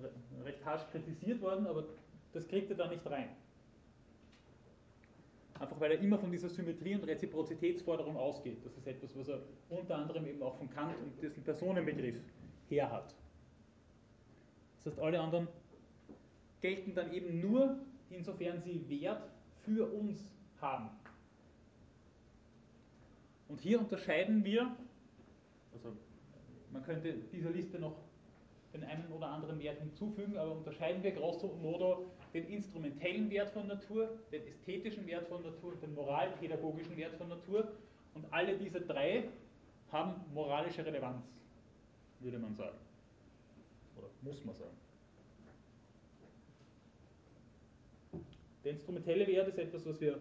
recht harsch kritisiert worden, aber das kriegt er da nicht rein. Einfach weil er immer von dieser Symmetrie- und Reziprozitätsforderung ausgeht. Das ist etwas, was er unter anderem eben auch von Kant und dessen Personenbegriff her hat. Das heißt, alle anderen gelten dann eben nur insofern sie Wert für uns haben. Und hier unterscheiden wir, also man könnte dieser Liste noch den einen oder anderen Wert hinzufügen, aber unterscheiden wir grosso modo den instrumentellen Wert von Natur, den ästhetischen Wert von Natur und den moralpädagogischen Wert von Natur. Und alle diese drei haben moralische Relevanz, würde man sagen. Oder muss man sagen. Der instrumentelle Wert ist etwas, was wir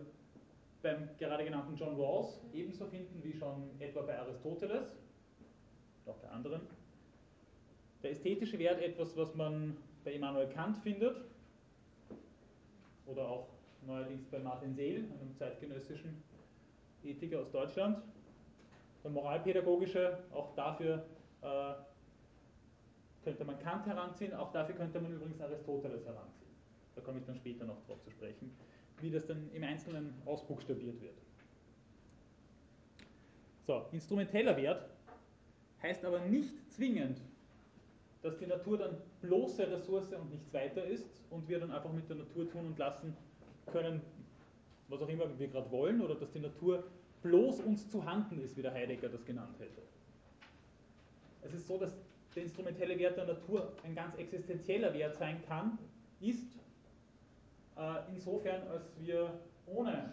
beim gerade genannten John Rawls ebenso finden wie schon etwa bei Aristoteles auch bei anderen. Der ästhetische Wert etwas, was man bei Immanuel Kant findet oder auch neuerdings bei Martin Seel, einem zeitgenössischen Ethiker aus Deutschland. Der moralpädagogische, auch dafür äh, könnte man Kant heranziehen, auch dafür könnte man übrigens Aristoteles heranziehen. Da komme ich dann später noch drauf zu sprechen, wie das dann im Einzelnen ausbuchstabiert wird. So, instrumenteller Wert heißt aber nicht zwingend, dass die Natur dann bloße Ressource und nichts weiter ist und wir dann einfach mit der Natur tun und lassen können, was auch immer wir gerade wollen, oder dass die Natur bloß uns zu handen ist, wie der Heidegger das genannt hätte. Es ist so, dass der instrumentelle Wert der Natur ein ganz existenzieller Wert sein kann, ist, äh, insofern, als wir ohne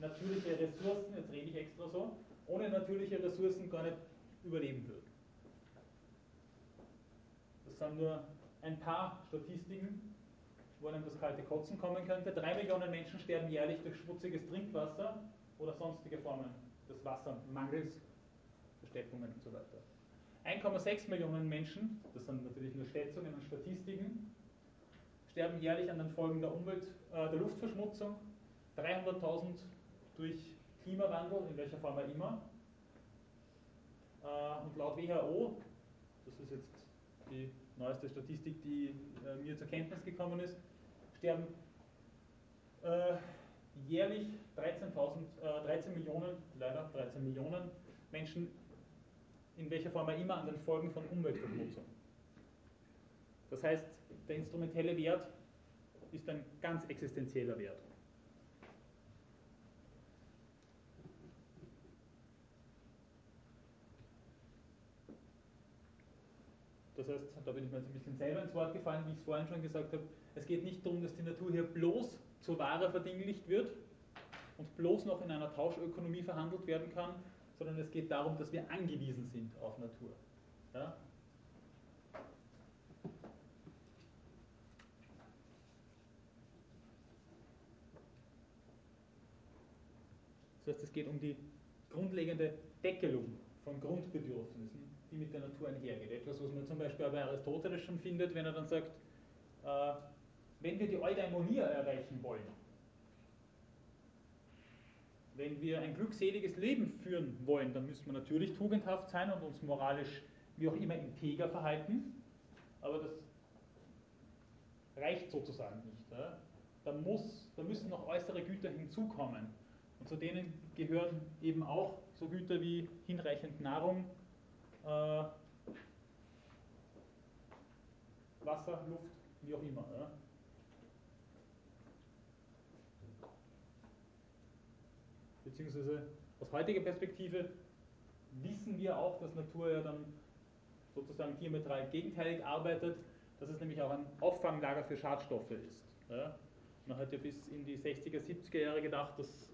natürliche Ressourcen, jetzt rede ich extra so, ohne natürliche Ressourcen gar nicht überleben würden. Sind nur ein paar Statistiken, wo einem das kalte Kotzen kommen könnte. Drei Millionen Menschen sterben jährlich durch schmutziges Trinkwasser oder sonstige Formen des Wassermangels, Versteppungen und so weiter. 1,6 Millionen Menschen, das sind natürlich nur Schätzungen und Statistiken, sterben jährlich an den Folgen der Umwelt, äh, der Luftverschmutzung, 300.000 durch Klimawandel, in welcher Form auch immer. Äh, und laut WHO, das ist jetzt die neueste Statistik, die äh, mir zur Kenntnis gekommen ist, sterben äh, jährlich 13, äh, 13 Millionen, leider 13 Millionen Menschen, in welcher Form auch immer, an den Folgen von Umweltverschmutzung. Das heißt, der instrumentelle Wert ist ein ganz existenzieller Wert. Das heißt, da bin ich mir jetzt ein bisschen selber ins Wort gefallen, wie ich es vorhin schon gesagt habe. Es geht nicht darum, dass die Natur hier bloß zur Ware verdinglicht wird und bloß noch in einer Tauschökonomie verhandelt werden kann, sondern es geht darum, dass wir angewiesen sind auf Natur. Ja? Das heißt, es geht um die grundlegende Deckelung von Grundbedürfnissen, die mit der Natur einhergeht. Etwas, was man zum Beispiel bei Aristoteles schon findet, wenn er dann sagt, äh, wenn wir die Eudaimonia erreichen wollen, wenn wir ein glückseliges Leben führen wollen, dann müssen wir natürlich tugendhaft sein und uns moralisch wie auch immer integer verhalten, aber das reicht sozusagen nicht. Ja? Da, muss, da müssen noch äußere Güter hinzukommen. Und zu denen gehören eben auch so Güter wie hinreichend Nahrung, äh, Wasser, Luft, wie auch immer. Ja. Beziehungsweise aus heutiger Perspektive wissen wir auch, dass Natur ja dann sozusagen diametral gegenteilig arbeitet, dass es nämlich auch ein Auffanglager für Schadstoffe ist. Ja. Man hat ja bis in die 60er, 70er Jahre gedacht, dass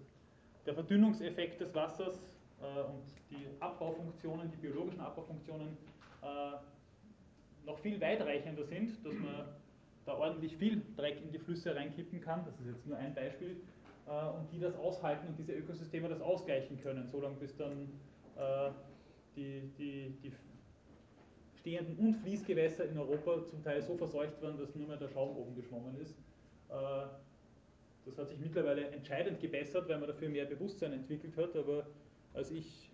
der Verdünnungseffekt des Wassers und die Abbaufunktionen, die biologischen Abbaufunktionen äh, noch viel weitreichender sind, dass man da ordentlich viel Dreck in die Flüsse reinkippen kann, das ist jetzt nur ein Beispiel, äh, und die das aushalten und diese Ökosysteme das ausgleichen können, solange bis dann äh, die, die, die stehenden und Fließgewässer in Europa zum Teil so verseucht waren, dass nur mehr der Schaum oben geschwommen ist. Äh, das hat sich mittlerweile entscheidend gebessert, weil man dafür mehr Bewusstsein entwickelt hat, aber als ich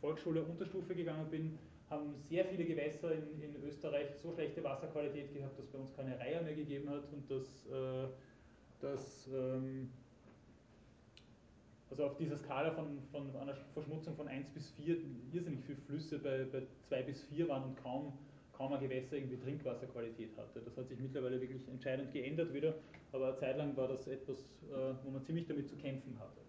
Volksschule Unterstufe gegangen bin, haben sehr viele Gewässer in, in, Österreich so schlechte Wasserqualität gehabt, dass es bei uns keine Reihe mehr gegeben hat und dass, äh, dass ähm, also auf dieser Skala von, von einer Verschmutzung von 1 bis 4 irrsinnig viele Flüsse bei, bei 2 bis 4 waren und kaum kaum ein Gewässer irgendwie Trinkwasserqualität hatte. Das hat sich mittlerweile wirklich entscheidend geändert wieder, aber eine Zeit lang war das etwas, äh, wo man ziemlich damit zu kämpfen hatte.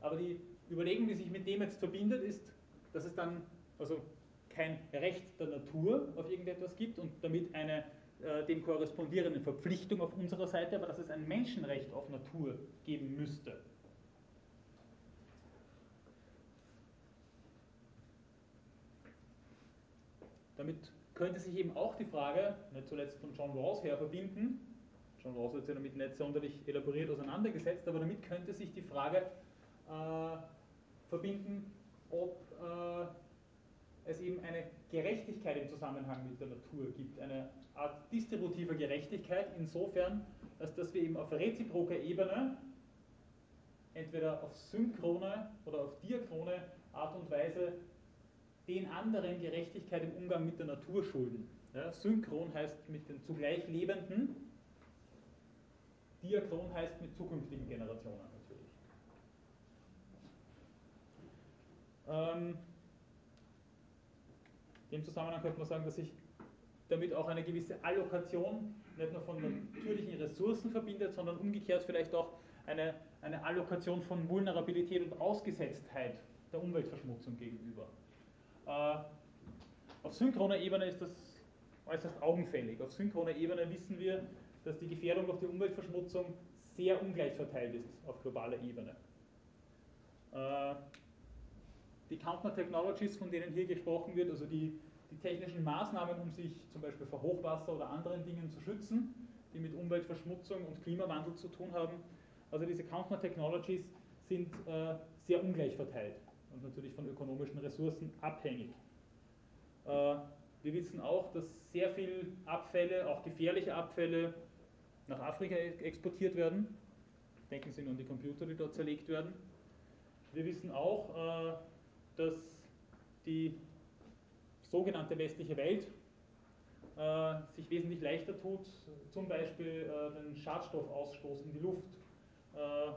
Aber die Überlegung, die sich mit dem jetzt verbindet, ist, dass es dann also kein Recht der Natur auf irgendetwas gibt und damit eine äh, dem korrespondierende Verpflichtung auf unserer Seite, aber dass es ein Menschenrecht auf Natur geben müsste. Damit könnte sich eben auch die Frage, nicht zuletzt von John Rawls her, verbinden. John Rawls hat sich damit nicht sonderlich elaboriert auseinandergesetzt, aber damit könnte sich die Frage verbinden, ob äh, es eben eine Gerechtigkeit im Zusammenhang mit der Natur gibt, eine Art distributiver Gerechtigkeit, insofern, als dass wir eben auf reziproker Ebene, entweder auf synchrone oder auf diachrone Art und Weise, den anderen Gerechtigkeit im Umgang mit der Natur schulden. Ja, synchron heißt mit den zugleich Lebenden, diachron heißt mit zukünftigen Generationen natürlich. Ähm, in dem Zusammenhang könnte man sagen, dass sich damit auch eine gewisse Allokation nicht nur von natürlichen Ressourcen verbindet, sondern umgekehrt vielleicht auch eine, eine Allokation von Vulnerabilität und Ausgesetztheit der Umweltverschmutzung gegenüber. Äh, auf synchroner Ebene ist das äußerst augenfällig. Auf synchroner Ebene wissen wir, dass die Gefährdung durch die Umweltverschmutzung sehr ungleich verteilt ist auf globaler Ebene. Äh, die Counter Technologies, von denen hier gesprochen wird, also die, die technischen Maßnahmen, um sich zum Beispiel vor Hochwasser oder anderen Dingen zu schützen, die mit Umweltverschmutzung und Klimawandel zu tun haben, also diese Counter Technologies sind äh, sehr ungleich verteilt und natürlich von ökonomischen Ressourcen abhängig. Äh, wir wissen auch, dass sehr viele Abfälle, auch gefährliche Abfälle, nach Afrika exportiert werden. Denken Sie nur an die Computer, die dort zerlegt werden. Wir wissen auch, äh, dass die sogenannte westliche Welt äh, sich wesentlich leichter tut, zum Beispiel äh, den Schadstoffausstoß in die Luft äh,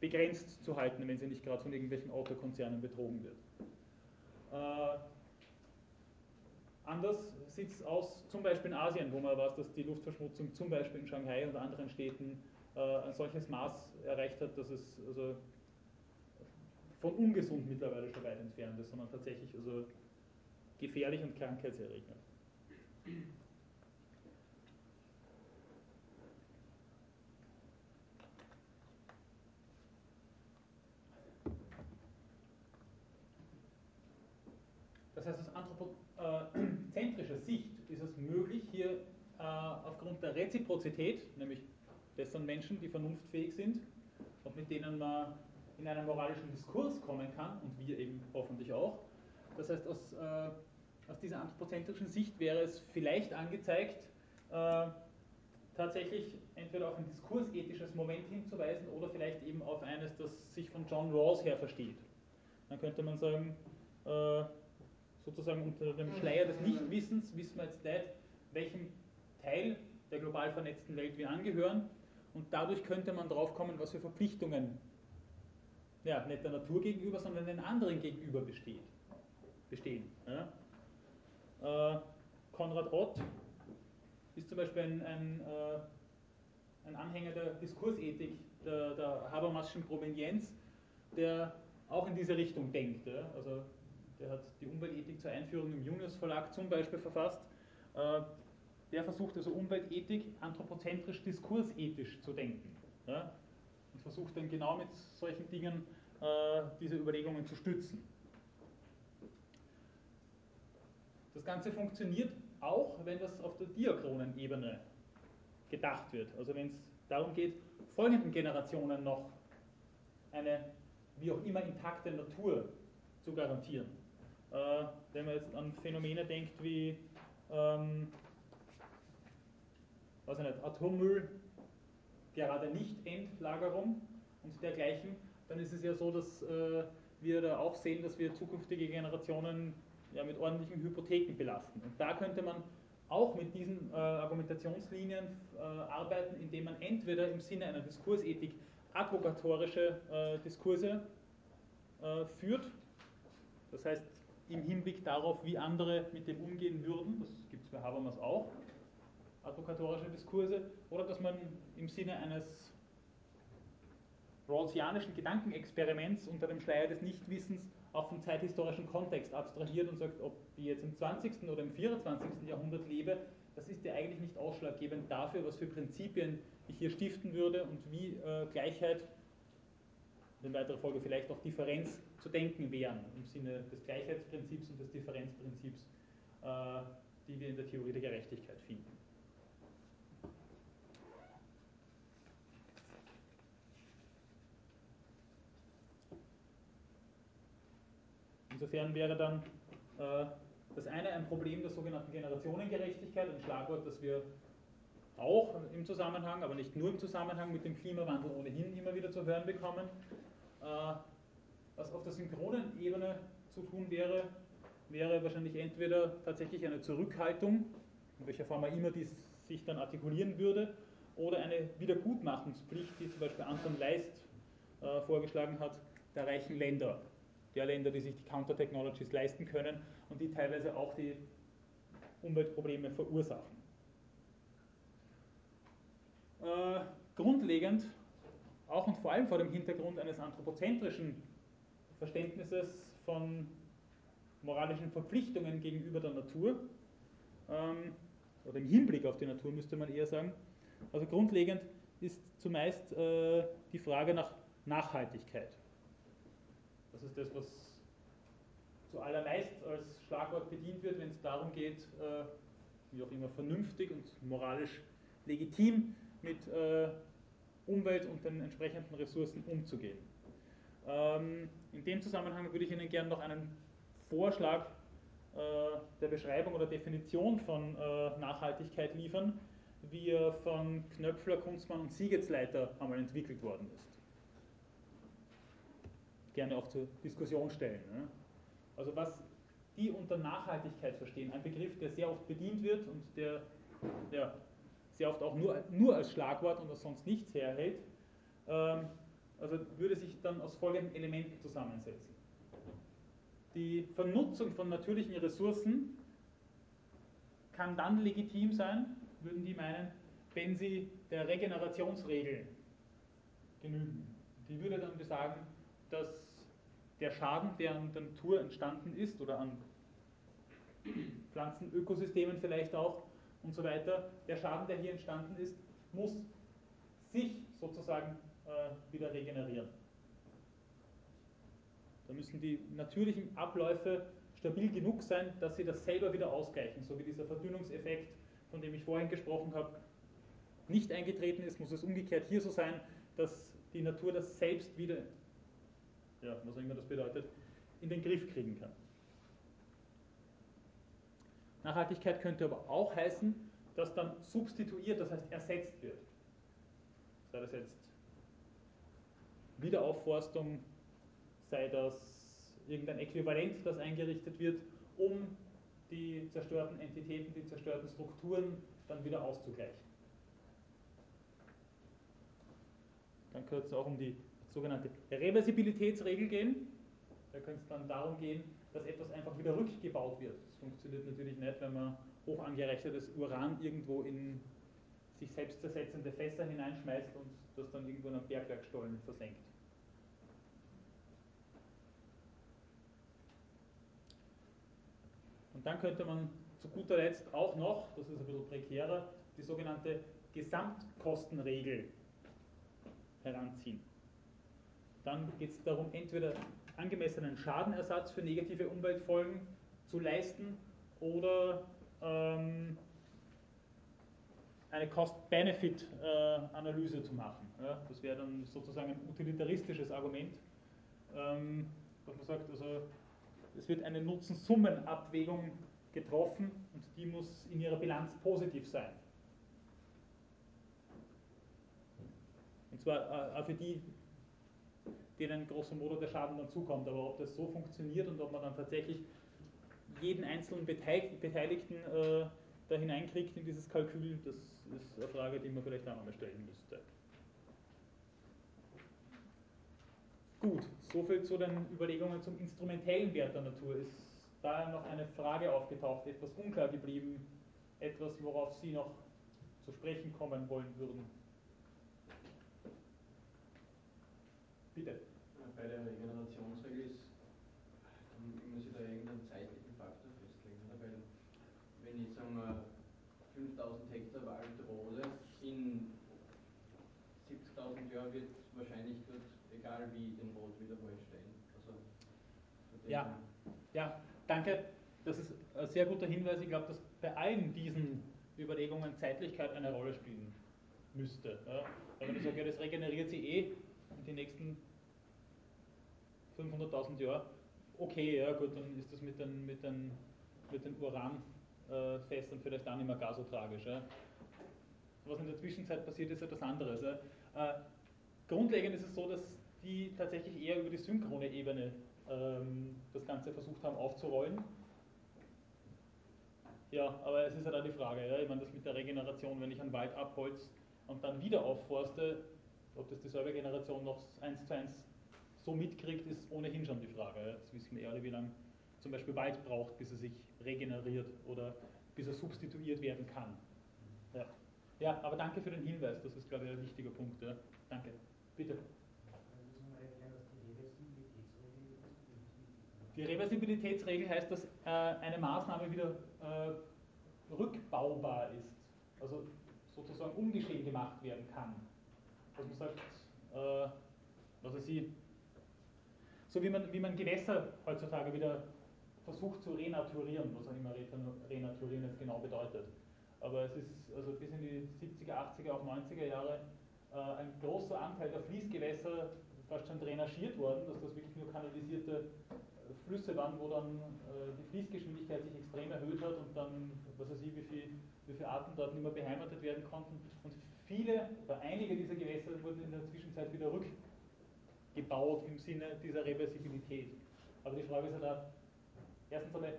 begrenzt zu halten, wenn sie nicht gerade von irgendwelchen Autokonzernen betrogen wird. Äh, anders sieht es aus, zum Beispiel in Asien, wo man weiß, dass die Luftverschmutzung zum Beispiel in Shanghai und anderen Städten äh, ein solches Maß erreicht hat, dass es also von ungesund mittlerweile schon weit entfernt ist, sondern tatsächlich also gefährlich und krankheitserregend. Das heißt, aus anthropozentrischer Sicht ist es möglich, hier äh, aufgrund der Reziprozität, nämlich dessen Menschen, die vernunftfähig sind und mit denen man in einen moralischen Diskurs kommen kann, und wir eben hoffentlich auch. Das heißt, aus, äh, aus dieser anthropozentrischen Sicht wäre es vielleicht angezeigt, äh, tatsächlich entweder auf ein diskursethisches Moment hinzuweisen oder vielleicht eben auf eines, das sich von John Rawls her versteht. Dann könnte man sagen, äh, sozusagen unter dem Schleier des Nichtwissens wissen wir jetzt nicht, welchem Teil der global vernetzten Welt wir angehören und dadurch könnte man drauf kommen, was für Verpflichtungen ja, nicht der Natur gegenüber, sondern den anderen gegenüber besteht, bestehen. Ja. Äh, Konrad Ott ist zum Beispiel ein, ein, äh, ein Anhänger der Diskursethik, der, der Habermaschen Provenienz, der auch in diese Richtung denkt. Ja. Also der hat die Umweltethik zur Einführung im Junius Verlag zum Beispiel verfasst. Äh, der versucht also Umweltethik anthropozentrisch diskursethisch zu denken. Ja? Und versucht dann genau mit solchen Dingen äh, diese Überlegungen zu stützen. Das Ganze funktioniert auch, wenn das auf der diachronen Ebene gedacht wird. Also wenn es darum geht, folgenden Generationen noch eine wie auch immer intakte Natur zu garantieren. Äh, wenn man jetzt an Phänomene denkt wie ähm, was nicht, Atommüll, gerade nicht Endlagerung und dergleichen, dann ist es ja so, dass äh, wir da auch sehen, dass wir zukünftige Generationen ja, mit ordentlichen Hypotheken belasten. Und da könnte man auch mit diesen äh, Argumentationslinien äh, arbeiten, indem man entweder im Sinne einer Diskursethik aggregatorische äh, Diskurse äh, führt, das heißt im Hinblick darauf, wie andere mit dem umgehen würden. Das gibt es bei Habermas auch, advokatorische Diskurse. Oder dass man im Sinne eines Rawlsianischen Gedankenexperiments unter dem Schleier des Nichtwissens auch vom zeithistorischen Kontext abstrahiert und sagt, ob ich jetzt im 20. oder im 24. Jahrhundert lebe, das ist ja eigentlich nicht ausschlaggebend dafür, was für Prinzipien ich hier stiften würde und wie äh, Gleichheit, in weiterer Folge vielleicht auch Differenz zu denken wären, im Sinne des Gleichheitsprinzips und des Differenzprinzips, äh, die wir in der Theorie der Gerechtigkeit finden. Insofern wäre dann äh, das eine ein Problem der sogenannten Generationengerechtigkeit, ein Schlagwort, das wir auch im Zusammenhang, aber nicht nur im Zusammenhang mit dem Klimawandel ohnehin immer wieder zu hören bekommen. Äh, was auf der synchronen Ebene zu tun wäre, wäre wahrscheinlich entweder tatsächlich eine Zurückhaltung, in welcher Form er immer dies sich dann artikulieren würde, oder eine Wiedergutmachungspflicht, die zum Beispiel Anton Leist äh, vorgeschlagen hat, der reichen Länder der Länder, die sich die Counter-Technologies leisten können und die teilweise auch die Umweltprobleme verursachen. Äh, grundlegend, auch und vor allem vor dem Hintergrund eines anthropozentrischen Verständnisses von moralischen Verpflichtungen gegenüber der Natur, ähm, oder im Hinblick auf die Natur müsste man eher sagen, also grundlegend ist zumeist äh, die Frage nach Nachhaltigkeit. Das ist das, was zuallermeist als Schlagwort bedient wird, wenn es darum geht, äh, wie auch immer vernünftig und moralisch legitim mit äh, Umwelt und den entsprechenden Ressourcen umzugehen. Ähm, in dem Zusammenhang würde ich Ihnen gerne noch einen Vorschlag äh, der Beschreibung oder Definition von Nachhaltigkeit liefern, wie er von Knöpfler, Kunzmann und Siegetzleiter einmal entwickelt worden ist gerne auch zur Diskussion stellen. Ne? Also was die unter Nachhaltigkeit verstehen, ein Begriff, der sehr oft bedient wird und der ja, sehr oft auch nur, nur als Schlagwort und als sonst nichts herhält, ähm, also würde sich dann aus folgenden Elementen zusammensetzen. Die Vernutzung von natürlichen Ressourcen kann dann legitim sein, würden die meinen, wenn sie der Regenerationsregel genügen. Die würde dann besagen, dass der Schaden, der an der Natur entstanden ist oder an Pflanzenökosystemen vielleicht auch und so weiter, der Schaden, der hier entstanden ist, muss sich sozusagen äh, wieder regenerieren. Da müssen die natürlichen Abläufe stabil genug sein, dass sie das selber wieder ausgleichen. So wie dieser Verdünnungseffekt, von dem ich vorhin gesprochen habe, nicht eingetreten ist, muss es umgekehrt hier so sein, dass die Natur das selbst wieder ja, was auch immer das bedeutet, in den Griff kriegen kann. Nachhaltigkeit könnte aber auch heißen, dass dann substituiert, das heißt ersetzt wird. Sei das jetzt Wiederaufforstung, sei das irgendein Äquivalent, das eingerichtet wird, um die zerstörten Entitäten, die zerstörten Strukturen dann wieder auszugleichen. Dann könnte es auch um die sogenannte Reversibilitätsregel gehen. Da könnte es dann darum gehen, dass etwas einfach wieder rückgebaut wird. Das funktioniert natürlich nicht, wenn man hoch angereichertes Uran irgendwo in sich selbst zersetzende Fässer hineinschmeißt und das dann irgendwo in einem Bergwerkstollen versenkt. Und dann könnte man zu guter Letzt auch noch, das ist ein bisschen prekärer, die sogenannte Gesamtkostenregel heranziehen. Dann geht es darum, entweder angemessenen Schadenersatz für negative Umweltfolgen zu leisten oder ähm, eine Cost-Benefit-Analyse zu machen. Ja, das wäre dann sozusagen ein utilitaristisches Argument, ähm, dass man sagt, also es wird eine Nutzen-Summen-Abwägung getroffen und die muss in ihrer Bilanz positiv sein. Und zwar äh, für die denen grosso modo der Schaden dann zukommt. Aber ob das so funktioniert und ob man dann tatsächlich jeden einzelnen Beteiligten äh, da hineinkriegt in dieses Kalkül, das ist eine Frage, die man vielleicht auch nochmal stellen müsste. Gut, soviel zu den Überlegungen zum instrumentellen Wert der Natur. Ist da noch eine Frage aufgetaucht, etwas unklar geblieben, etwas, worauf Sie noch zu sprechen kommen wollen würden. Bitte. Bei der Regenerationsregel ist, muss ich da irgendeinen zeitlichen Faktor festlegen? Weil wenn ich sagen wir 5000 Hektar Wald rode, in 70.000 Jahren wird wahrscheinlich dort, egal wie, den Rot wieder Wald stehen. Also, ja, ja, danke. Das ist ein sehr guter Hinweis. Ich glaube, dass bei allen diesen Überlegungen Zeitlichkeit eine Rolle spielen müsste. Ja. Wenn ich sage, ja, das regeneriert sich eh in den nächsten 500.000 Jahren, okay, ja gut, dann ist das mit den, mit den, mit den Uranfässern vielleicht auch nicht mehr gar so tragisch. Ja. Was in der Zwischenzeit passiert, ist etwas anderes. Ja. Äh, grundlegend ist es so, dass die tatsächlich eher über die synchrone Ebene ähm, das Ganze versucht haben aufzurollen. Ja, aber es ist ja halt dann die Frage, ja, ich meine, das mit der Regeneration, wenn ich einen Wald abholz und dann wieder aufforste, ob das dieselbe Generation noch eins zu eins so mitkriegt, ist ohnehin schon die Frage. Jetzt wissen wir alle, wie lange zum Beispiel Wald braucht, bis er sich regeneriert oder bis er substituiert werden kann. Ja, ja aber danke für den Hinweis, das ist, glaube ich, ein wichtiger Punkt. Ja. Danke. Bitte. Die Reversibilitätsregel heißt, dass äh, eine Maßnahme wieder äh, rückbaubar ist, also sozusagen ungeschehen gemacht werden kann. Dass man sagt, äh, was weiß ich, so wie man, wie man Gewässer heutzutage wieder versucht zu renaturieren, was auch immer renaturieren jetzt genau bedeutet. Aber es ist also bis in die 70er, 80er, auch 90er Jahre äh, ein großer Anteil der Fließgewässer fast schon drainagiert worden, dass das wirklich nur kanalisierte Flüsse waren, wo dann äh, die Fließgeschwindigkeit sich extrem erhöht hat und dann, was weiß ich, wie viele wie viel Arten dort nicht mehr beheimatet werden konnten. Und viele oder einige dieser Gewässer wurden in der Zwischenzeit wieder rückgebaut im Sinne dieser Reversibilität. Aber die Frage ist ja da, erstens einmal,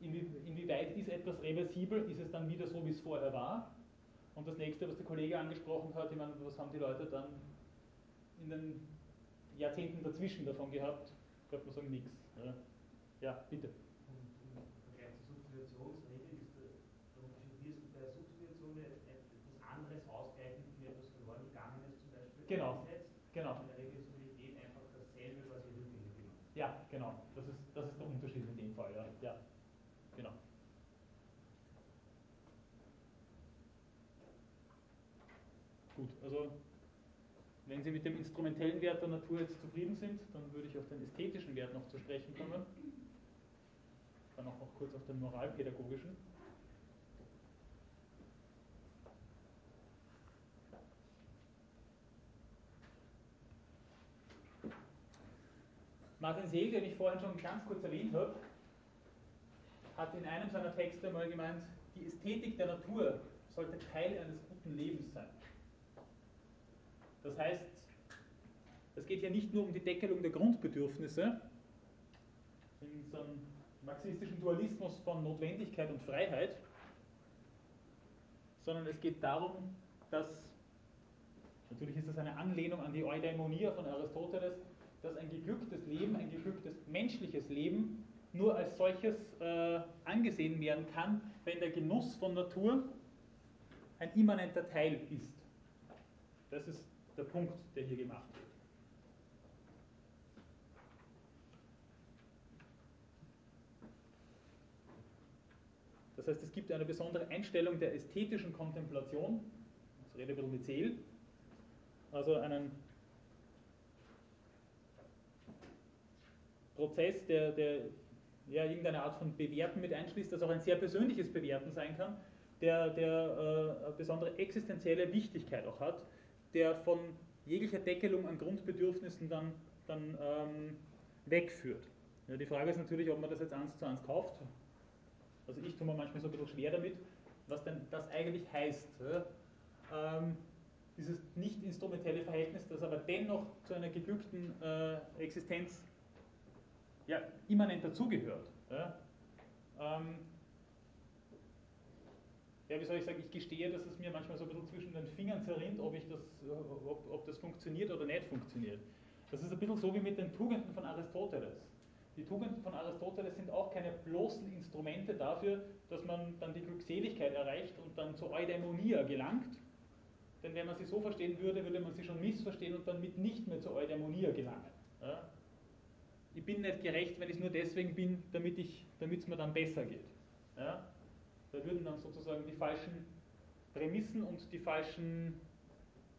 inwieweit ist etwas reversibel? Ist es dann wieder so, wie es vorher war? Und das nächste, was der Kollege angesprochen hat, ich meine, was haben die Leute dann in den Jahrzehnten dazwischen davon gehabt? Ich glaube, man sagen nichts. Ja. ja, bitte. Und im Vergleich zur Substitutionsregel ist der, Unterschied bei der Substitution etwas anderes ausgleichen für etwas verloren gegangenes zum Beispiel genau. einsetzt. Genau. In der Reversibilität einfach dasselbe quasi rückgängig gemacht. Ja, genau. Das ist, das ist der Unterschied in dem Fall. Ja, ja. genau. Gut, also wenn Sie mit dem instrumentellen Wert der Natur jetzt zufrieden sind, dann würde ich auf den ästhetischen Wert noch zu sprechen kommen. Dann auch noch kurz auf den moralpädagogischen. Martin Seel, den ich vorhin schon ganz kurz erwähnt habe, hat in einem seiner Texte mal gemeint, die Ästhetik der Natur sollte Teil eines guten Lebens sein. Das heißt, es geht ja nicht nur um die Deckelung der Grundbedürfnisse, in so einem marxistischen Dualismus von Notwendigkeit und Freiheit, sondern es geht darum, dass, natürlich ist das eine Anlehnung an die Eudaimonia von Aristoteles, dass ein geglücktes Leben, ein geglücktes menschliches Leben nur als solches äh, angesehen werden kann, wenn der Genuss von Natur ein immanenter Teil ist. Das ist der Punkt, der hier gemacht wird. Das heißt, es gibt eine besondere Einstellung der ästhetischen Kontemplation, ich rede ein bisschen mit Seel, also einen Prozess, der, der ja, irgendeine Art von Bewerten mit einschließt, das auch ein sehr persönliches Bewerten sein kann, der, der äh, besondere existenzielle Wichtigkeit auch hat, der von jeglicher Deckelung an Grundbedürfnissen dann, dann ähm, wegführt. Ja, die Frage ist natürlich, ob man das jetzt eins zu eins kauft. Also ich tue mir manchmal so ein bisschen schwer damit, was denn das eigentlich heißt. Ja? Ähm, dieses nicht instrumentelle Verhältnis, das aber dennoch zu einer geglückten äh, Existenz ja, immanent dazugehört. Ja? Ähm, ja, wie soll ich sagen, ich gestehe, dass es mir manchmal so ein bisschen zwischen den Fingern zerrinnt, ob, ich das, ob, ob das funktioniert oder nicht funktioniert. Das ist ein bisschen so wie mit den Tugenden von Aristoteles. die Tugenden von Aristoteles sind auch keine bloßen Instrumente dafür, dass man dann die Glückseligkeit erreicht und dann zur Eudaimonia gelangt. Denn wenn man sie so verstehen würde, würde man sie schon missverstehen und dann mit nicht mehr zur Eudaimonia gelangen. Ja? Ich bin nicht gerecht, wenn ich nur deswegen bin, damit es mir dann besser geht. Ja? Da würden dann sozusagen die falschen Prämissen und die falschen,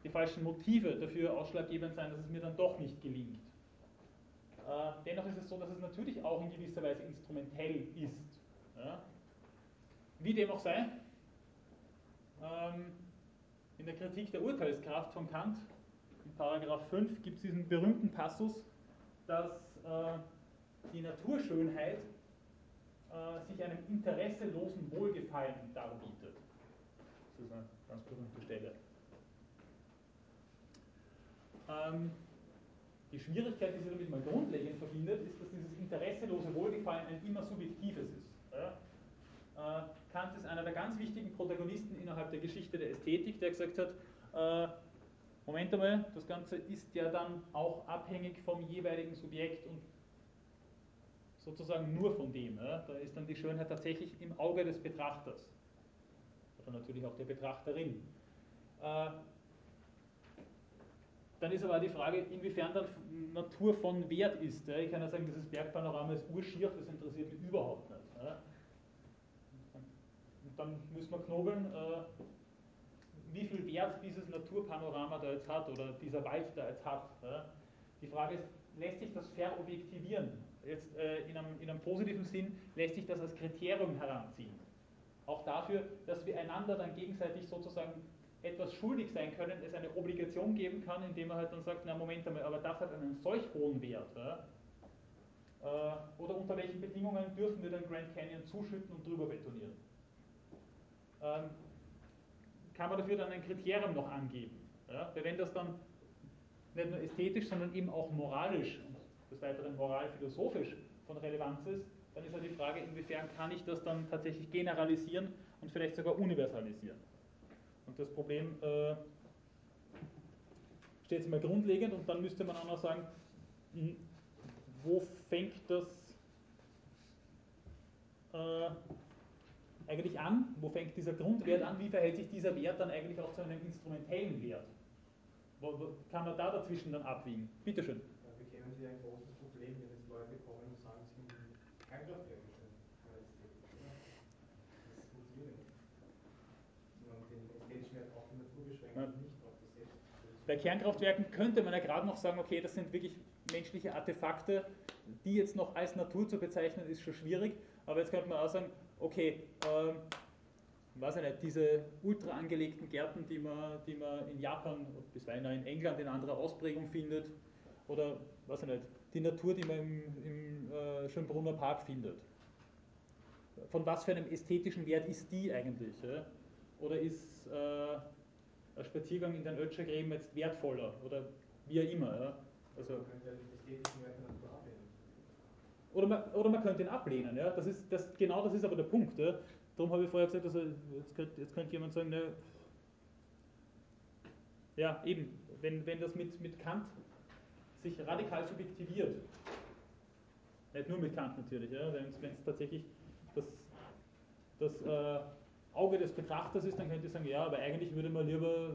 die falschen Motive dafür ausschlaggebend sein, dass es mir dann doch nicht gelingt. Äh, dennoch ist es so, dass es natürlich auch in gewisser Weise instrumentell ist. Wie dem auch sei, ähm, in der Kritik der Urteilskraft von Kant, in Paragraph 5, gibt es diesen berühmten Passus, dass äh, die Naturschönheit sich einem interesselosen Wohlgefallen darbietet. Das ist eine ganz berühmte Stelle. Ähm, die Schwierigkeit, die sich damit mal grundlegend verbindet, ist, dass dieses interesselose Wohlgefallen ein immer subjektives ist. Ja? Äh, Kant ist einer der ganz wichtigen Protagonisten innerhalb der Geschichte der Ästhetik, der gesagt hat, äh, Moment einmal, das Ganze ist ja dann auch abhängig vom jeweiligen Subjekt und sozusagen nur von dem. Ja? Da ist dann die Schönheit tatsächlich im Auge des Betrachters. Oder natürlich auch der Betrachterin. Äh, dann ist aber die Frage, inwiefern dann Natur von Wert ist. Ich kann ja sagen, dieses Bergpanorama ist urschier, das interessiert mich überhaupt nicht. Und dann müssen wir knobeln, äh, wie viel Wert dieses Naturpanorama da jetzt hat oder dieser Wald da jetzt hat. Die Frage ist, lässt sich das verobjektivieren? Jetzt äh, in, einem, in einem positiven Sinn lässt sich das als Kriterium heranziehen. Auch dafür, dass wir einander dann gegenseitig sozusagen etwas schuldig sein können, es eine Obligation geben kann, indem man halt dann sagt, na Moment einmal, aber das hat einen solch hohen Wert. Ja? Äh, oder unter welchen Bedingungen dürfen wir dann Grand Canyon zuschütten und drüber betonieren? Ähm, kann man dafür dann ein Kriterium noch angeben? Ja? Wenn das dann nicht nur ästhetisch, sondern eben auch moralisch des Weiteren moralphilosophisch von Relevanz ist, dann ist ja die Frage, inwiefern kann ich das dann tatsächlich generalisieren und vielleicht sogar universalisieren. Und das Problem äh, steht jetzt mal grundlegend und dann müsste man auch noch sagen, hm, wo fängt das äh, eigentlich an? Wo fängt dieser Grundwert an? Wie verhält sich dieser Wert dann eigentlich auch zu einem instrumentellen Wert? Wo, wo kann man da dazwischen dann abwiegen? Bitte schön. Da bekämen Sie ein großes Problem, wenn jetzt Leute kommen und sagen, sie finden Kernkraftwerke schön. Das funktioniert nicht. Und den ästhetischen Wert auf die Natur beschränken, nicht auf das Selbst. Bei Kernkraftwerken könnte man ja gerade noch sagen, okay, das sind wirklich menschliche Artefakte, die jetzt noch als Natur zu bezeichnen, ist schon schwierig. Aber jetzt könnte man auch sagen, okay, ähm, weiß ich nicht, diese ultra angelegten Gärten, die man, die man in Japan, bisweilen auch in England in anderer Ausprägung findet, oder weiß ich nicht, die Natur, die man im, im äh, Schönbrunner Park findet. Von was für einem ästhetischen Wert ist die eigentlich? Ja? Oder ist äh, ein Spaziergang in den Ötschergräben jetzt wertvoller oder wie auch immer? Ja? Also. Oder man, oder man könnte ihn ablehnen. Ja? Das ist, das, genau das ist aber der Punkt. Ja? Darum habe ich vorher gesagt, also jetzt, könnte, jetzt könnte jemand sagen, ne, ja, eben, wenn, wenn das mit, mit Kant sich radikal subjektiviert, nicht nur mit Kant natürlich, ja, wenn es tatsächlich das, das äh, Auge des Betrachters ist, dann könnte ich sagen, ja, aber eigentlich würde man lieber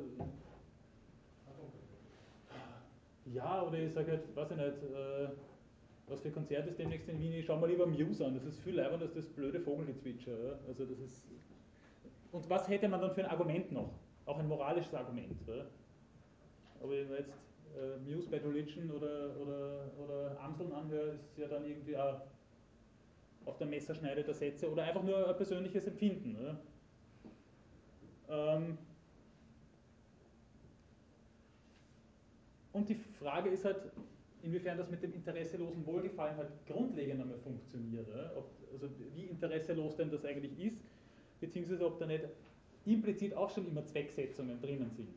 ja, oder ich sage halt, weiß ich nicht, äh, was für Konzert ist demnächst in Wien, ich schaue mal lieber Muse an, das ist viel leiber als das blöde Vogelgezwitscher. Ja? Also das ist und was hätte man dann für ein Argument noch? Auch ein moralisches Argument. Ja? Aber wenn man jetzt äh, Muse Bad Religion oder, oder, oder Amseln anhöre, ist ja dann irgendwie auch auf der Messerschneide der Sätze oder einfach nur ein persönliches Empfinden. Ja? Ähm, und die Frage ist halt, inwiefern das mit dem interesselosen Wohlgefallen halt grundlegend einmal funktioniert. Ob, also wie interesselos denn das eigentlich ist, beziehungsweise ob da nicht implizit auch schon immer Zwecksetzungen drinnen sind.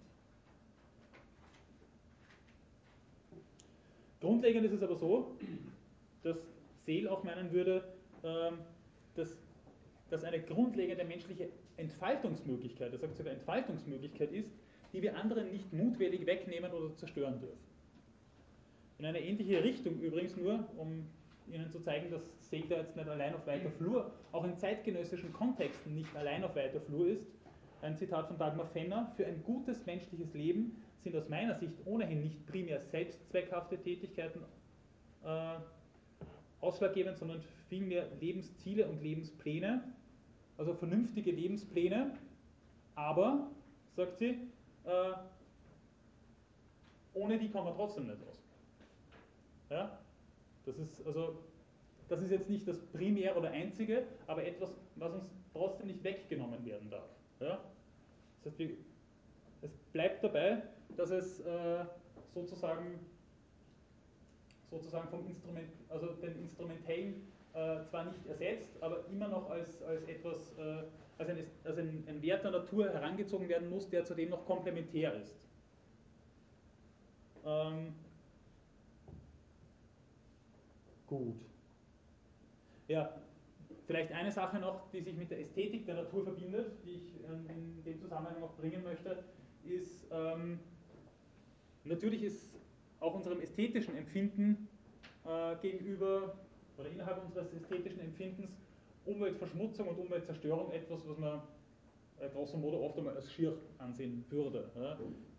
Grundlegend ist es aber so, dass Seel auch meinen würde, ähm, dass, dass eine grundlegende menschliche Entfaltungsmöglichkeit, er sagt sogar Entfaltungsmöglichkeit ist, die wir anderen nicht mutwillig wegnehmen oder zerstören dürfen. In eine ähnliche Richtung übrigens nur, um Ihnen zu zeigen, dass Seta jetzt nicht allein auf weiter Flur, auch in zeitgenössischen Kontexten nicht allein auf weiter Flur ist. Ein Zitat von Dagmar Fenner, für ein gutes menschliches Leben sind aus meiner Sicht ohnehin nicht primär selbstzweckhafte Tätigkeiten äh, ausschlaggebend, sondern vielmehr Lebensziele und Lebenspläne, also vernünftige Lebenspläne, aber, sagt sie, äh, ohne die kommen wir trotzdem nicht aus. Ja? Das ist also, das ist jetzt nicht das Primär oder Einzige, aber etwas, was uns trotzdem nicht weggenommen werden darf. Ja? Das heißt, es bleibt dabei, dass es äh, sozusagen, sozusagen vom Instrument, also den instrumentellen äh, zwar nicht ersetzt, aber immer noch als, als etwas, äh, als, ein, als ein, ein Wert der Natur herangezogen werden muss, der zudem noch komplementär ist. Ähm, gut. Ja, vielleicht eine Sache noch, die sich mit der Ästhetik der Natur verbindet, die ich in dem Zusammenhang noch bringen möchte, ist, ähm, natürlich ist auch unserem ästhetischen Empfinden äh, gegenüber oder innerhalb unseres ästhetischen Empfindens Umweltverschmutzung und Umweltzerstörung etwas, was man äh, grosso modo oft einmal als schier ansehen würde.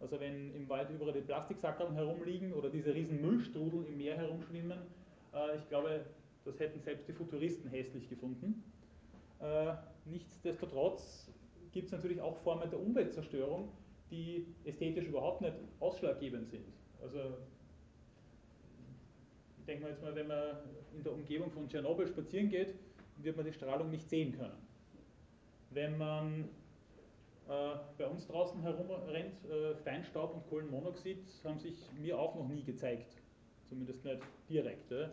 Also wenn im Wald überall die Plastiksackerl herumliegen oder diese riesen Müllstrudel im Meer herumschwimmen, äh, ich glaube, das hätten selbst die Futuristen hässlich gefunden. Äh, nichtsdestotrotz gibt es natürlich auch Formen der Umweltzerstörung, die ästhetisch überhaupt nicht ausschlaggebend sind. Also denke mal jetzt mal, wenn man in der Umgebung von Tschernobyl spazieren geht, wird man die Strahlung nicht sehen können. Wenn man äh, bei uns draußen herumrennt, äh, Feinstaub und Kohlenmonoxid haben sich mir auch noch nie gezeigt, zumindest nicht direkt. Äh.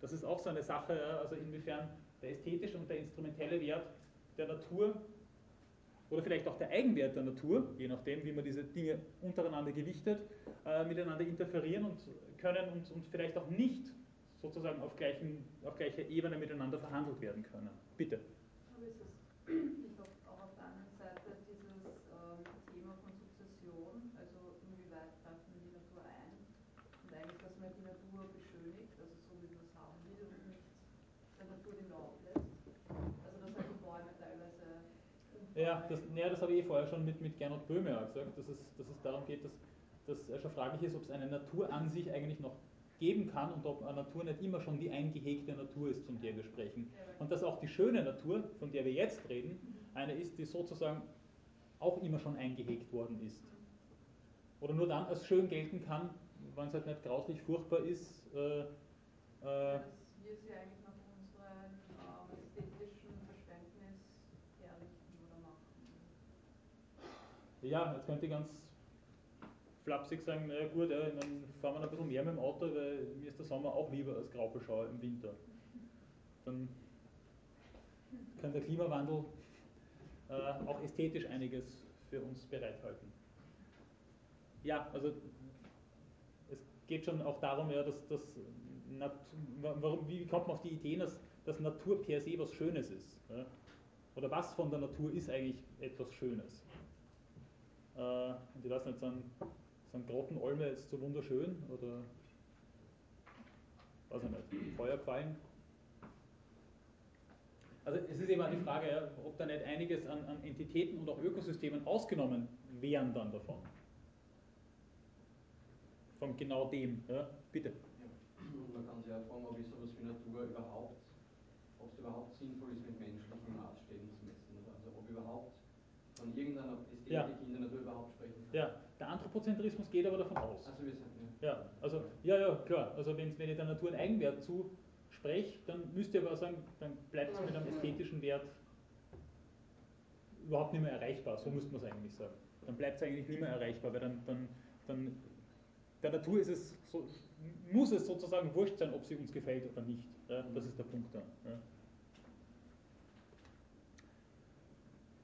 Das ist auch so eine Sache, also inwiefern der ästhetische und der instrumentelle Wert der Natur oder vielleicht auch der Eigenwert der Natur, je nachdem, wie man diese Dinge untereinander gewichtet, äh, miteinander interferieren und können und, und vielleicht auch nicht sozusagen auf, gleichen, auf gleicher Ebene miteinander verhandelt werden können. Bitte. Aber ist es nicht auch auf der anderen Seite dieses ähm, Thema von Sukzession, also inwieweit greift man die Natur ein und eigentlich, dass man die Natur beschönigt, also so wie man es haben will und nicht der Natur den Lauf lässt. Also dass halt die Bäume teilweise ja, das, ja, das habe ich eh vorher schon mit, mit Gernot Böhme auch gesagt, dass es, dass es darum geht, dass, dass schon fraglich ist, ob es eine Natur an sich eigentlich noch geben kann und ob eine Natur nicht immer schon die eingehegte Natur ist, von der wir sprechen. Und dass auch die schöne Natur, von der wir jetzt reden, eine ist, die sozusagen auch immer schon eingehegt worden ist. Oder nur dann als schön gelten kann, wenn es halt nicht grauslich furchtbar ist. Äh, äh, wir sie eigentlich nach unserem ähm, ästhetischen Verständnis herrichten oder machen. Ja, jetzt könnte ich ganz flapsig sagen, naja gut, ja, dann fahren wir ein bisschen mehr mit dem Auto, weil mir ist der Sommer auch lieber als Graupelschau im Winter. Dann kann der Klimawandel äh, auch ästhetisch einiges für uns bereithalten. Ja, also es geht schon auch darum, ja, dass, dass warum, wie kommt man auf die Idee, dass, dass Natur per se was Schönes ist? Ja? Oder was von der Natur ist eigentlich etwas Schönes? Äh, und ich weiß nicht, sind, sind Grottenolme jetzt so wunderschön oder weiß ich nicht, Feuerquallen? Also es ist eben auch die Frage, ja, ob da nicht einiges an, an Entitäten und auch Ökosystemen ausgenommen wären dann davon. Von genau dem, ja, bitte. Und man kann sich auch fragen, ob ich sowas wie Natur überhaupt, ob es überhaupt sinnvoll ist, mit menschlichen Maßstäben zu messen. Also ob überhaupt von irgendeiner Ästhetik ja. in der Natur überhaupt sprechen kann. Ja, der Anthropozentrismus geht aber davon aus. Also wir sind, ja. ja, also, ja, ja, klar. Also wenn, wenn ihr der Natur einen Eigenwert zusprecht, dann müsst ihr aber sagen, dann bleibt es mit einem ästhetischen Wert überhaupt nicht mehr erreichbar. So müsste man es eigentlich sagen. Dann bleibt es eigentlich nicht mehr erreichbar, weil dann, dann, dann der Natur ist es so, muss es sozusagen wurscht sein, ob sie uns gefällt oder nicht. Ja, das ist der Punkt da. Ja.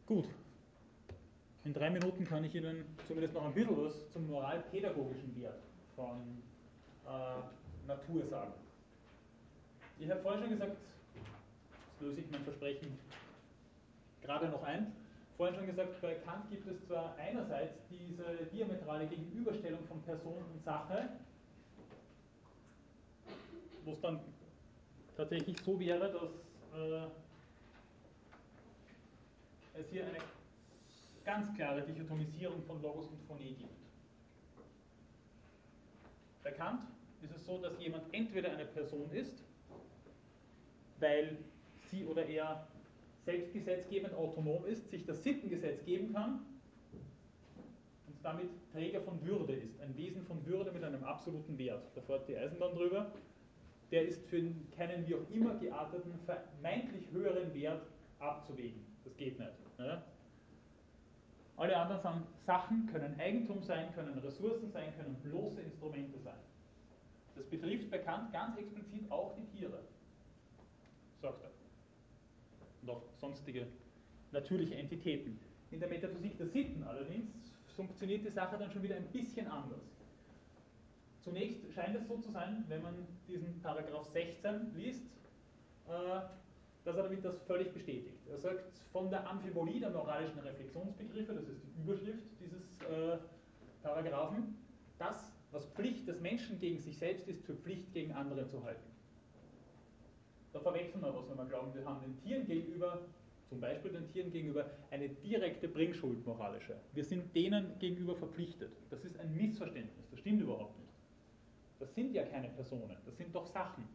Gut. In drei Minuten kann ich Ihnen zumindest noch ein bisschen was zum moralpädagogischen Wert von äh, Natur sagen. Ich habe vorhin schon gesagt, jetzt löse ich mein Versprechen gerade noch ein, vorhin schon gesagt, bei Kant gibt es zwar einerseits diese diametrale Gegenüberstellung von Person und Sache, wo es dann tatsächlich so wäre, dass äh, es hier eine ganz klare Dichotomisierung von Logos und Phonie gibt. Bei Kant ist es so, dass jemand entweder eine Person ist, weil sie oder er selbstgesetzgebend autonom ist, sich das Sittengesetz geben kann und damit Träger von Würde ist, ein Wesen von Würde mit einem absoluten Wert. Da fährt die Eisenbahn drüber. Der ist für keinen wie auch immer gearteten, vermeintlich höheren Wert abzuwägen. Das geht nicht. Ja? Alle anderen sind Sachen, können Eigentum sein, können Ressourcen sein, können bloße Instrumente sein. Das betrifft bei Kant ganz explizit auch die Tiere, sagt er. Und auch sonstige natürliche Entitäten. In der Metaphysik der Sitten allerdings funktioniert die Sache dann schon wieder ein bisschen anders. Zunächst scheint es so zu sein, wenn man diesen Paragraph 16 liest, äh, dass er damit das völlig bestätigt. Er sagt, von der Amphibolie der moralischen Reflexionsbegriffe, das ist die Überschrift dieses äh, Paragraphen, das, was Pflicht des Menschen gegen sich selbst ist, für Pflicht gegen andere zu halten. Da verwechseln wir was, wenn wir glauben, wir haben den Tieren gegenüber, zum Beispiel den Tieren gegenüber, eine direkte Bringschuld moralische. Wir sind denen gegenüber verpflichtet. Das ist ein Missverständnis, das stimmt überhaupt nicht. Das sind ja keine Personen, das sind doch Sachen.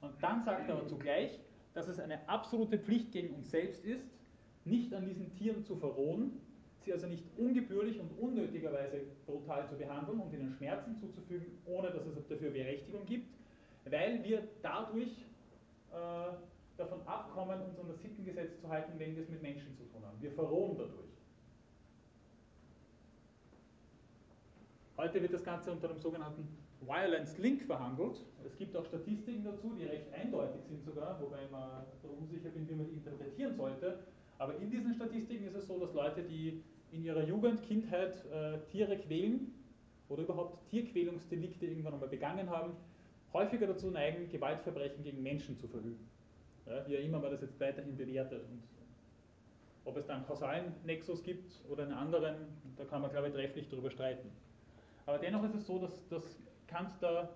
Und dann sagt er aber zugleich, dass es eine absolute Pflicht gegen uns selbst ist, nicht an diesen Tieren zu verrohen, sie also nicht ungebührlich und unnötigerweise brutal zu behandeln und ihnen Schmerzen zuzufügen, ohne dass es dafür Berechtigung gibt, weil wir dadurch äh, davon abkommen, uns an das Sittengesetz zu halten, wenn wir es mit Menschen zu tun haben. Wir verrohen dadurch. Heute wird das Ganze unter dem sogenannten Violence Link verhandelt. Es gibt auch Statistiken dazu, die recht eindeutig sind sogar, wobei man unsicher bin, wie man die interpretieren sollte. Aber in diesen Statistiken ist es so, dass Leute, die in ihrer Jugend, Kindheit äh, Tiere quälen oder überhaupt Tierquälungsdelikte irgendwann einmal begangen haben, häufiger dazu neigen, Gewaltverbrechen gegen Menschen zu verüben. Ja, wie immer man das jetzt weiterhin bewertet. Und ob es da einen kausalen Nexus gibt oder einen anderen, da kann man, glaube ich, trefflich darüber streiten. Aber dennoch ist es so, dass, dass Kant da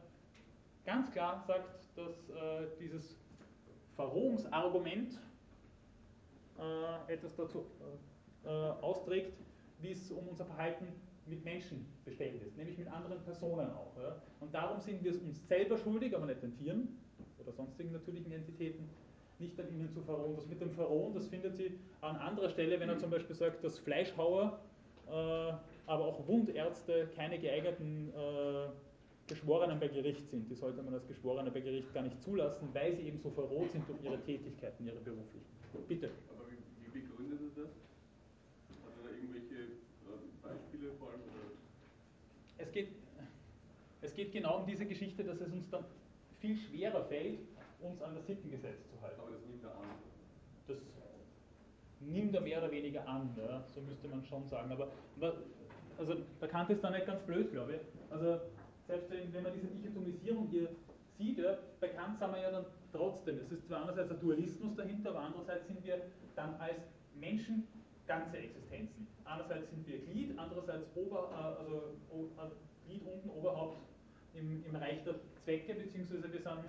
ganz klar sagt, dass äh, dieses Verrohungsargument äh, etwas dazu äh, austrägt, wie es um unser Verhalten mit Menschen bestellt ist, nämlich mit anderen Personen auch. Ja. Und darum sind wir es uns selber schuldig, aber nicht den Tieren oder sonstigen natürlichen Entitäten, nicht an ihnen zu verrohen. Das mit dem Verrohen, das findet sie an anderer Stelle, wenn er zum Beispiel sagt, dass Fleischhauer, äh, aber auch Wundärzte keine geeigneten äh, Geschworenen bei Gericht sind. Die sollte man als Geschworene bei Gericht gar nicht zulassen, weil sie eben so verroht sind durch ihre Tätigkeiten, ihre beruflichen. Bitte. Aber wie, wie begründet er das? Hat er da irgendwelche äh, Beispiele vor allem? Oder? Es, geht, es geht genau um diese Geschichte, dass es uns dann viel schwerer fällt, uns an das Sittengesetz zu halten. Aber das nimmt er an. Das nimmt er mehr oder weniger an, ja, so müsste man schon sagen. Aber also der Kant ist da nicht ganz blöd, glaube ich. Also selbst wenn man diese Dichotomisierung hier sieht, ja, bei Kant sind wir ja dann trotzdem, es ist zwar einerseits ein Dualismus dahinter, aber andererseits sind wir dann als Menschen ganze Existenzen. Einerseits sind wir Glied, andererseits Ober, äh, also Glied unten, Oberhaupt im, im Reich der Zwecke, beziehungsweise wir sind,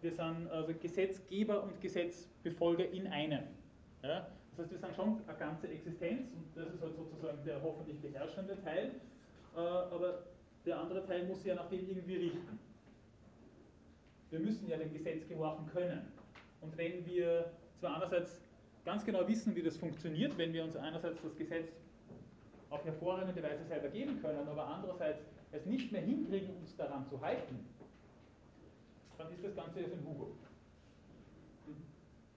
wir sind also Gesetzgeber und Gesetzbefolger in einem. Ja? Das heißt, wir sind schon eine ganze Existenz und das ist halt sozusagen der hoffentlich beherrschende Teil, äh, aber der andere Teil muss sich ja nach dem irgendwie richten. Wir müssen ja dem Gesetz gehorchen können. Und wenn wir zwar einerseits ganz genau wissen, wie das funktioniert, wenn wir uns einerseits das Gesetz auf hervorragende Weise selber geben können, aber andererseits es nicht mehr hinkriegen, uns daran zu halten, dann ist das Ganze für ein Hugo.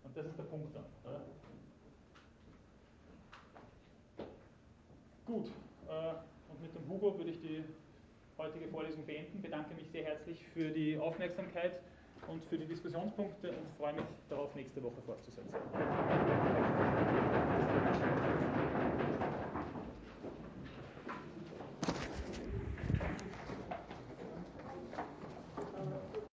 Und das ist der Punkt dann. Oder? Gut, äh, und mit dem Hugo würde ich die heutige Vorlesung beenden. Bedanke mich sehr herzlich für die Aufmerksamkeit und für die Diskussionspunkte und freue mich darauf, nächste Woche fortzusetzen.